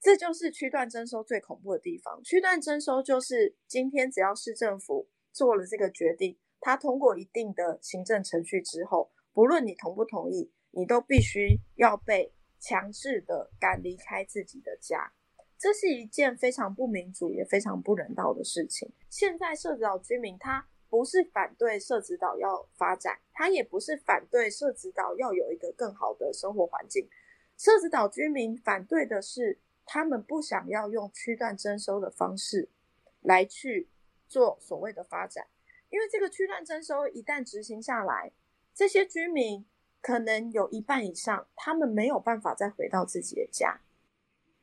这就是区段征收最恐怖的地方。区段征收就是今天只要市政府。做了这个决定，他通过一定的行政程序之后，不论你同不同意，你都必须要被强制的赶离开自己的家。这是一件非常不民主也非常不人道的事情。现在社子岛居民他不是反对社子岛要发展，他也不是反对社子岛要有一个更好的生活环境。社子岛居民反对的是，他们不想要用区段征收的方式来去。做所谓的发展，因为这个区段征收一旦执行下来，这些居民可能有一半以上，他们没有办法再回到自己的家，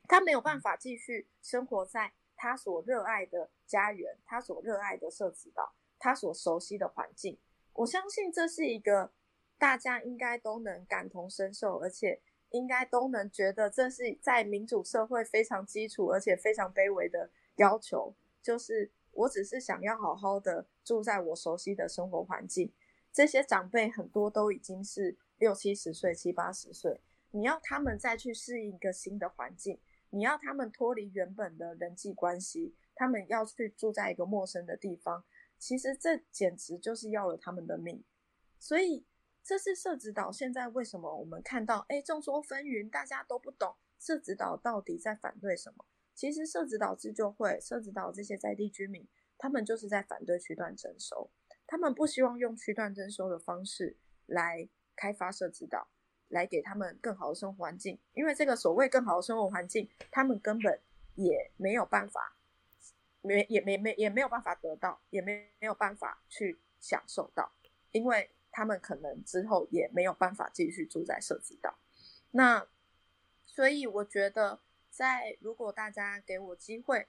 他没有办法继续生活在他所热爱的家园，他所热爱的社子岛，他所熟悉的环境。我相信这是一个大家应该都能感同身受，而且应该都能觉得这是在民主社会非常基础而且非常卑微的要求，就是。我只是想要好好的住在我熟悉的生活环境。这些长辈很多都已经是六七十岁、七八十岁，你要他们再去适应一个新的环境，你要他们脱离原本的人际关系，他们要去住在一个陌生的地方，其实这简直就是要了他们的命。所以，这是社子岛现在为什么我们看到，哎，众说纷纭，大家都不懂社子岛到底在反对什么。其实社子岛自救会、社子岛这些在地居民，他们就是在反对区段征收，他们不希望用区段征收的方式来开发社子岛，来给他们更好的生活环境。因为这个所谓更好的生活环境，他们根本也没有办法，没也没没也没有办法得到，也没没有办法去享受到，因为他们可能之后也没有办法继续住在社子岛。那所以我觉得。在如果大家给我机会，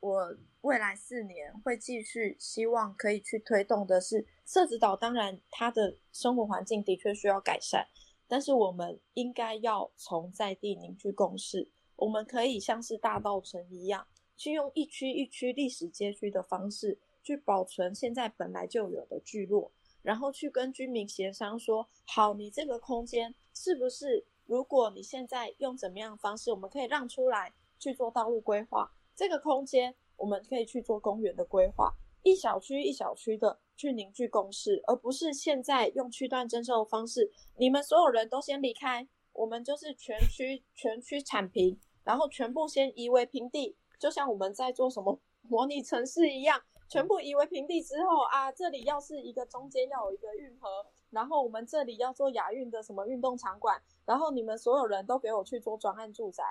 我未来四年会继续希望可以去推动的是社子岛。当然，它的生活环境的确需要改善，但是我们应该要从在地凝聚共识。我们可以像是大道城一样，去用一区一区历史街区的方式去保存现在本来就有的聚落，然后去跟居民协商说：好，你这个空间是不是？如果你现在用怎么样的方式，我们可以让出来去做道路规划，这个空间我们可以去做公园的规划，一小区一小区的去凝聚共识，而不是现在用区段征收的方式，你们所有人都先离开，我们就是全区全区铲平，然后全部先夷为平地，就像我们在做什么 [LAUGHS] 模拟城市一样，全部夷为平地之后啊，这里要是一个中间要有一个运河，然后我们这里要做亚运的什么运动场馆。然后你们所有人都给我去做专案住宅，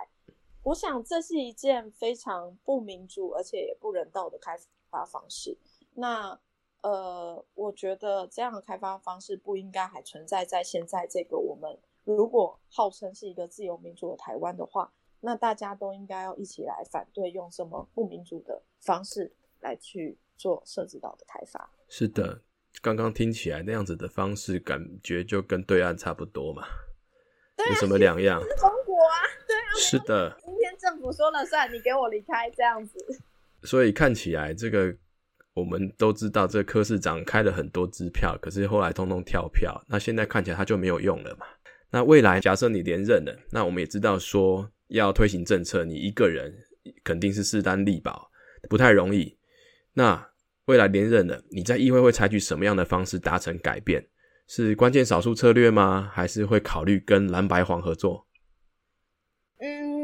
我想这是一件非常不民主而且也不人道的开发方式。那呃，我觉得这样的开发方式不应该还存在在现在这个我们如果号称是一个自由民主的台湾的话，那大家都应该要一起来反对用这么不民主的方式来去做设置岛的开发。是的，刚刚听起来那样子的方式，感觉就跟对岸差不多嘛。有什么两样？是中国啊，对啊，是的。今天政府说了算，你给我离开这样子。所以看起来，这个我们都知道这柯市长开了很多支票，可是后来通通跳票，那现在看起来他就没有用了嘛。那未来假设你连任了，那我们也知道说要推行政策，你一个人肯定是势单力薄，不太容易。那未来连任了，你在议会会采取什么样的方式达成改变？是关键少数策略吗？还是会考虑跟蓝白黄合作？嗯，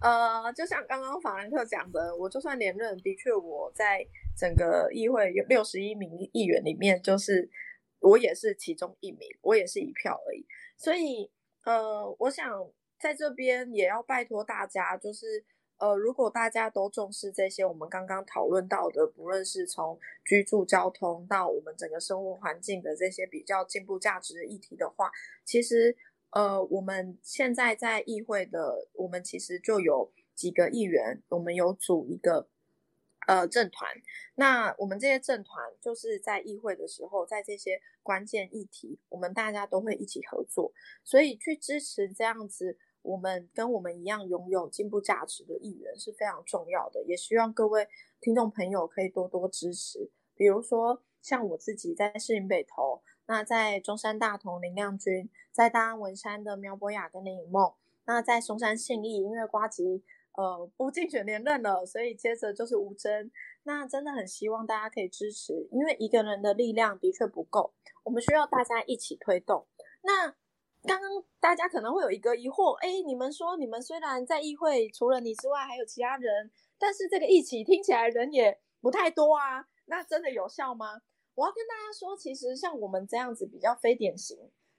呃，就像刚刚法兰克讲的，我就算连任，的确我在整个议会有六十一名议员里面，就是我也是其中一名，我也是一票而已。所以，呃，我想在这边也要拜托大家，就是，呃，如果大家都重视这些我们刚刚讨论到的，不论是从居住、交通到我们整个生活环境的这些比较进步价值的议题的话，其实，呃，我们现在在议会的，我们其实就有几个议员，我们有组一个。呃，政团，那我们这些政团就是在议会的时候，在这些关键议题，我们大家都会一起合作，所以去支持这样子，我们跟我们一样拥有进步价值的议员是非常重要的，也希望各位听众朋友可以多多支持。比如说，像我自己在市营北投，那在中山大同林亮君，在大安文山的苗博雅跟林颖梦，那在松山信义因为瓜吉。呃，不竞选连任了，所以接着就是吴征。那真的很希望大家可以支持，因为一个人的力量的确不够，我们需要大家一起推动。那刚刚大家可能会有一个疑惑，哎，你们说你们虽然在议会除了你之外还有其他人，但是这个一起听起来人也不太多啊，那真的有效吗？我要跟大家说，其实像我们这样子比较非典型，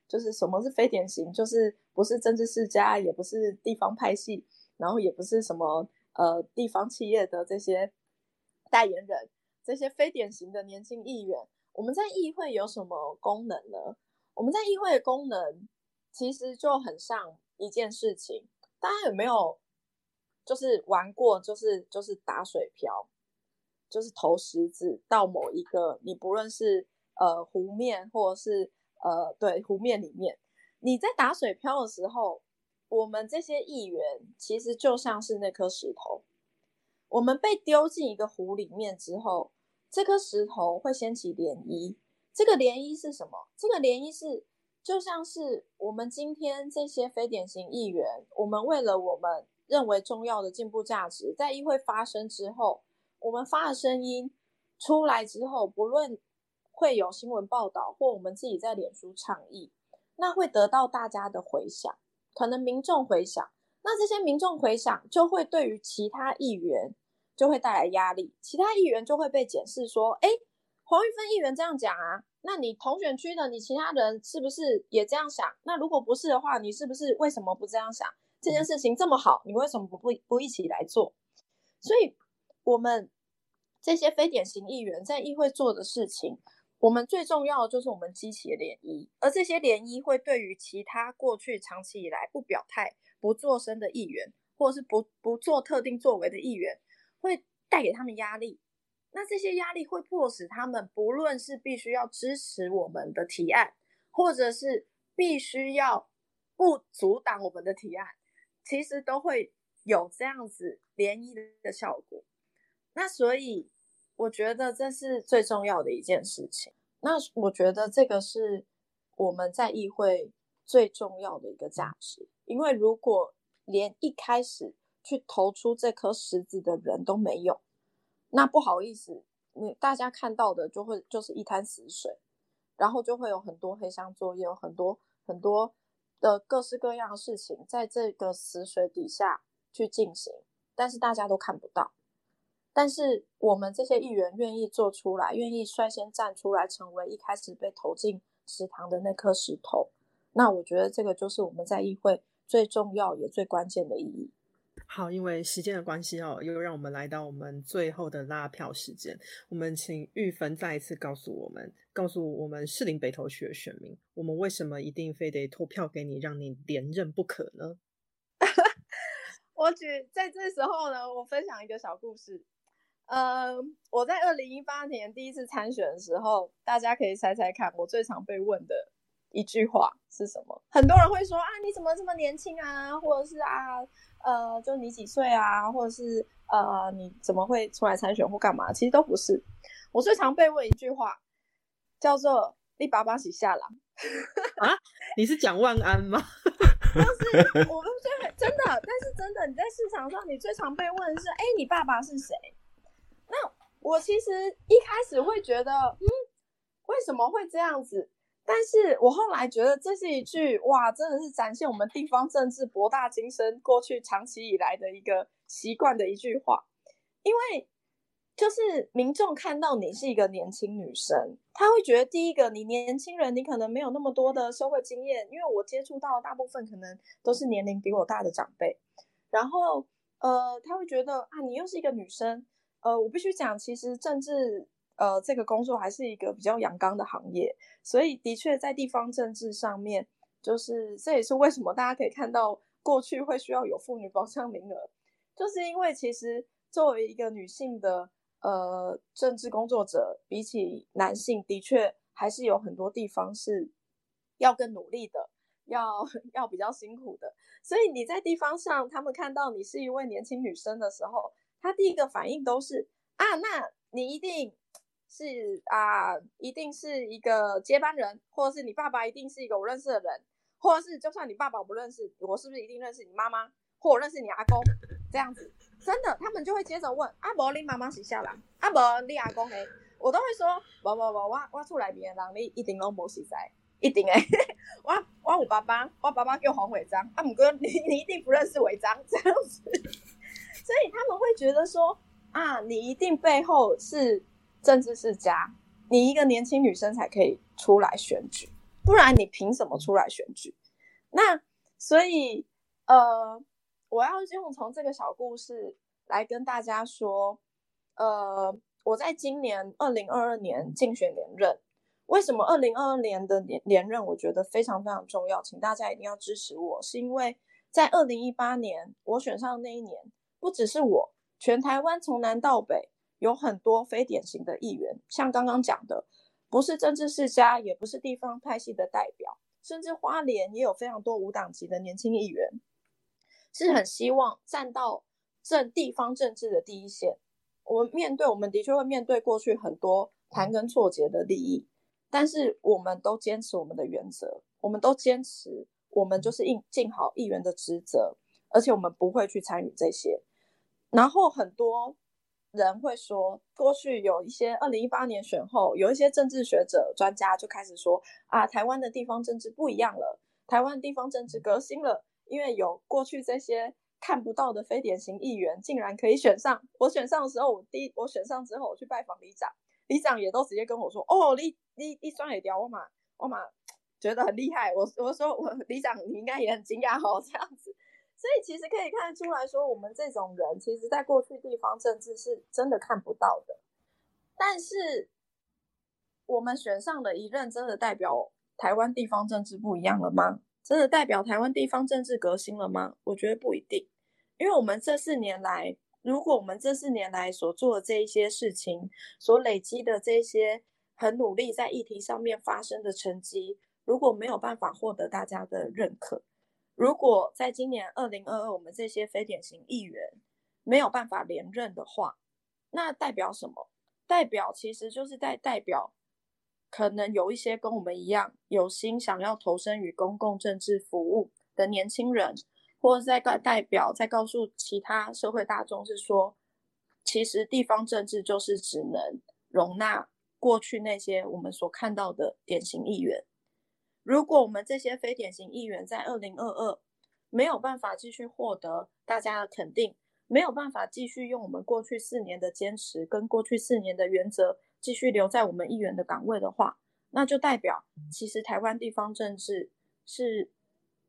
就是什么是非典型，就是不是政治世家，也不是地方派系。然后也不是什么呃地方企业的这些代言人，这些非典型的年轻议员，我们在议会有什么功能呢？我们在议会的功能其实就很像一件事情，大家有没有就是玩过，就是就是打水漂，就是投石子到某一个你不论是呃湖面或者是呃对湖面里面，你在打水漂的时候。我们这些议员其实就像是那颗石头，我们被丢进一个湖里面之后，这颗石头会掀起涟漪。这个涟漪是什么？这个涟漪是就像是我们今天这些非典型议员，我们为了我们认为重要的进步价值，在议会发生之后，我们发的声音出来之后，不论会有新闻报道，或我们自己在脸书倡议，那会得到大家的回响。可能民众回想，那这些民众回想就会对于其他议员就会带来压力，其他议员就会被检视说：“哎，黄玉芬议员这样讲啊，那你同选区的你其他人是不是也这样想？那如果不是的话，你是不是为什么不这样想？这件事情这么好，你为什么不不不一起来做？所以，我们这些非典型议员在议会做的事情。”我们最重要的就是我们激起的涟漪，而这些涟漪会对于其他过去长期以来不表态、不做声的议员，或是不不做特定作为的议员，会带给他们压力。那这些压力会迫使他们，不论是必须要支持我们的提案，或者是必须要不阻挡我们的提案，其实都会有这样子涟漪的效果。那所以。我觉得这是最重要的一件事情。那我觉得这个是我们在议会最重要的一个价值，因为如果连一开始去投出这颗石子的人都没有，那不好意思，你大家看到的就会就是一滩死水，然后就会有很多黑箱作业，有很多很多的各式各样的事情在这个死水底下去进行，但是大家都看不到。但是我们这些议员愿意做出来，愿意率先站出来，成为一开始被投进池塘的那颗石头。那我觉得这个就是我们在议会最重要也最关键的意义。好，因为时间的关系哦，又让我们来到我们最后的拉票时间。我们请玉芬再一次告诉我们，告诉我们士林北投区的选民，我们为什么一定非得投票给你，让你连任不可呢？[LAUGHS] 我举在这时候呢，我分享一个小故事。呃，我在二零一八年第一次参选的时候，大家可以猜猜看，我最常被问的一句话是什么？很多人会说啊，你怎么这么年轻啊？或者是啊，呃，就你几岁啊？或者是呃，你怎么会出来参选或干嘛？其实都不是。我最常被问一句话，叫做“你爸爸是下郎”。[LAUGHS] 啊？你是讲万安吗？[LAUGHS] 就是我们最真的，但是真的，你在市场上，你最常被问是：哎，你爸爸是谁？我其实一开始会觉得，嗯，为什么会这样子？但是我后来觉得这是一句哇，真的是展现我们地方政治博大精深过去长期以来的一个习惯的一句话，因为。就是民众看到你是一个年轻女生，他会觉得第一个，你年轻人，你可能没有那么多的社会经验，因为我接触到大部分可能都是年龄比我大的长辈，然后呃，他会觉得啊，你又是一个女生，呃，我必须讲，其实政治呃这个工作还是一个比较阳刚的行业，所以的确在地方政治上面，就是这也是为什么大家可以看到过去会需要有妇女保障名额，就是因为其实作为一个女性的。呃，政治工作者比起男性，的确还是有很多地方是要更努力的，要要比较辛苦的。所以你在地方上，他们看到你是一位年轻女生的时候，他第一个反应都是啊，那你一定是啊，一定是一个接班人，或者是你爸爸一定是一个我认识的人，或者是就算你爸爸不认识，我是不是一定认识你妈妈，或我认识你阿公这样子？真的，他们就会接着问：阿伯，你妈妈是下人？阿伯，你阿公诶？我都会说：不不不，我我出来边人，你一定拢无实在，一定诶。[LAUGHS] 我我有爸爸，我爸爸叫黄伟章。啊，姆哥，你你一定不认识伟章这样子。所以他们会觉得说：啊，你一定背后是政治世家，你一个年轻女生才可以出来选举，不然你凭什么出来选举？那所以呃。我要用从这个小故事来跟大家说，呃，我在今年二零二二年竞选连任。为什么二零二二年的连连任我觉得非常非常重要？请大家一定要支持我，是因为在二零一八年我选上那一年，不只是我，全台湾从南到北有很多非典型的议员，像刚刚讲的，不是政治世家，也不是地方派系的代表，甚至花莲也有非常多无党籍的年轻议员。是很希望站到政地方政治的第一线。我们面对，我们的确会面对过去很多盘根错节的利益，但是我们都坚持我们的原则，我们都坚持我们就是应尽好议员的职责，而且我们不会去参与这些。然后很多人会说，过去有一些二零一八年选后，有一些政治学者专家就开始说啊，台湾的地方政治不一样了，台湾地方政治革新了。因为有过去这些看不到的非典型议员，竟然可以选上。我选上的时候，我第我选上之后，我去拜访里长，里长也都直接跟我说：“哦，你你你双也掉我嘛，我嘛觉得很厉害。”我我说我里长你应该也很惊讶哦，这样子。所以其实可以看得出来说，我们这种人，其实在过去地方政治是真的看不到的。但是我们选上的一任，真的代表台湾地方政治不一样了吗？真的代表台湾地方政治革新了吗？我觉得不一定，因为我们这四年来，如果我们这四年来所做的这一些事情，所累积的这些很努力在议题上面发生的成绩，如果没有办法获得大家的认可，如果在今年二零二二我们这些非典型议员没有办法连任的话，那代表什么？代表其实就是在代表。可能有一些跟我们一样有心想要投身于公共政治服务的年轻人，或者在代表在告诉其他社会大众，是说，其实地方政治就是只能容纳过去那些我们所看到的典型议员。如果我们这些非典型议员在二零二二没有办法继续获得大家的肯定，没有办法继续用我们过去四年的坚持跟过去四年的原则。继续留在我们议员的岗位的话，那就代表其实台湾地方政治是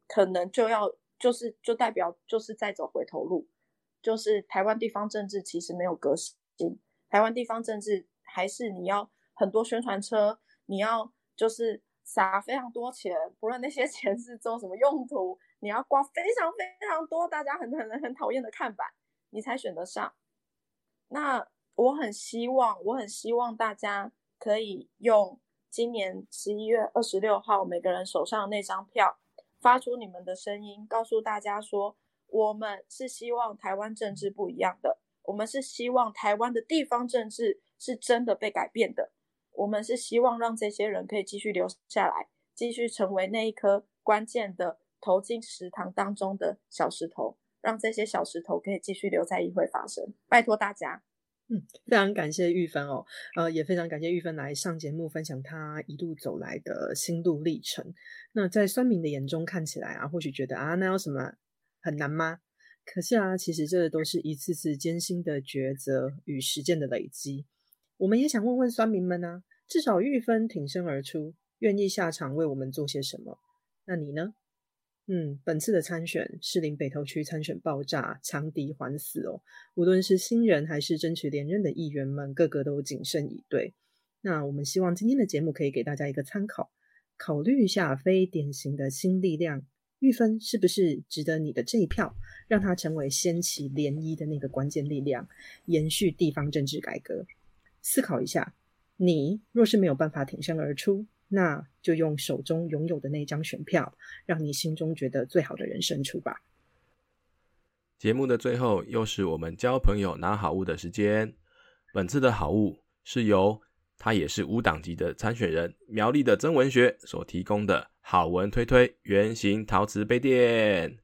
可能就要就是就代表就是在走回头路，就是台湾地方政治其实没有革新，台湾地方政治还是你要很多宣传车，你要就是撒非常多钱，不论那些 [LAUGHS] 钱是做什么用途，你要挂非常非常多大家很很很讨厌的看板，你才选得上。那。我很希望，我很希望大家可以用今年十一月二十六号每个人手上的那张票，发出你们的声音，告诉大家说，我们是希望台湾政治不一样的，我们是希望台湾的地方政治是真的被改变的，我们是希望让这些人可以继续留下来，继续成为那一颗关键的投进食堂当中的小石头，让这些小石头可以继续留在议会发生。拜托大家。嗯，非常感谢玉芬哦，呃，也非常感谢玉芬来上节目分享她一路走来的心路历程。那在酸民的眼中看起来啊，或许觉得啊，那有什么很难吗？可是啊，其实这都是一次次艰辛的抉择与实践的累积。我们也想问问酸民们呢，至少玉芬挺身而出，愿意下场为我们做些什么？那你呢？嗯，本次的参选，士林北投区参选爆炸，强敌环死哦。无论是新人还是争取连任的议员们，个个都谨慎以对。那我们希望今天的节目可以给大家一个参考，考虑一下非典型的新力量玉芬是不是值得你的这一票，让它成为掀起涟漪的那个关键力量，延续地方政治改革。思考一下，你若是没有办法挺身而出。那就用手中拥有的那张选票，让你心中觉得最好的人胜出吧。节目的最后，又是我们交朋友拿好物的时间。本次的好物是由他也是无党籍的参选人苗栗的曾文学所提供的好文推推圆形陶瓷杯垫。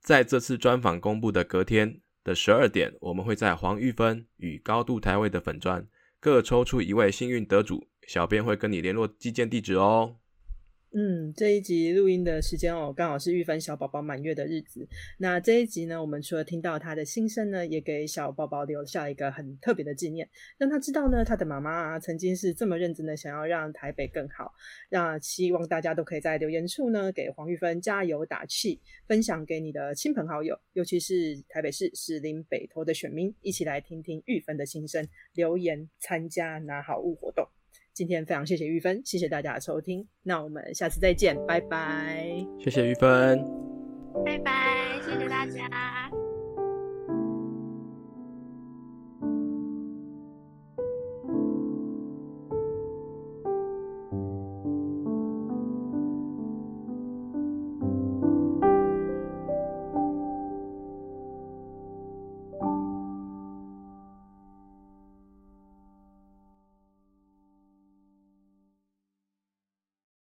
在这次专访公布的隔天的十二点，我们会在黄玉芬与高度台位的粉砖各抽出一位幸运得主。小编会跟你联络寄件地址哦。嗯，这一集录音的时间哦，刚好是玉芬小宝宝满月的日子。那这一集呢，我们除了听到他的心声呢，也给小宝宝留下一个很特别的纪念，让他知道呢，他的妈妈啊，曾经是这么认真的想要让台北更好。那希望大家都可以在留言处呢，给黄玉芬加油打气，分享给你的亲朋好友，尤其是台北市士林北投的选民，一起来听听玉芬的心声，留言参加拿好物活动。今天非常谢谢玉芬，谢谢大家的收听，那我们下次再见，拜拜。谢谢玉芬，拜拜，谢谢大家。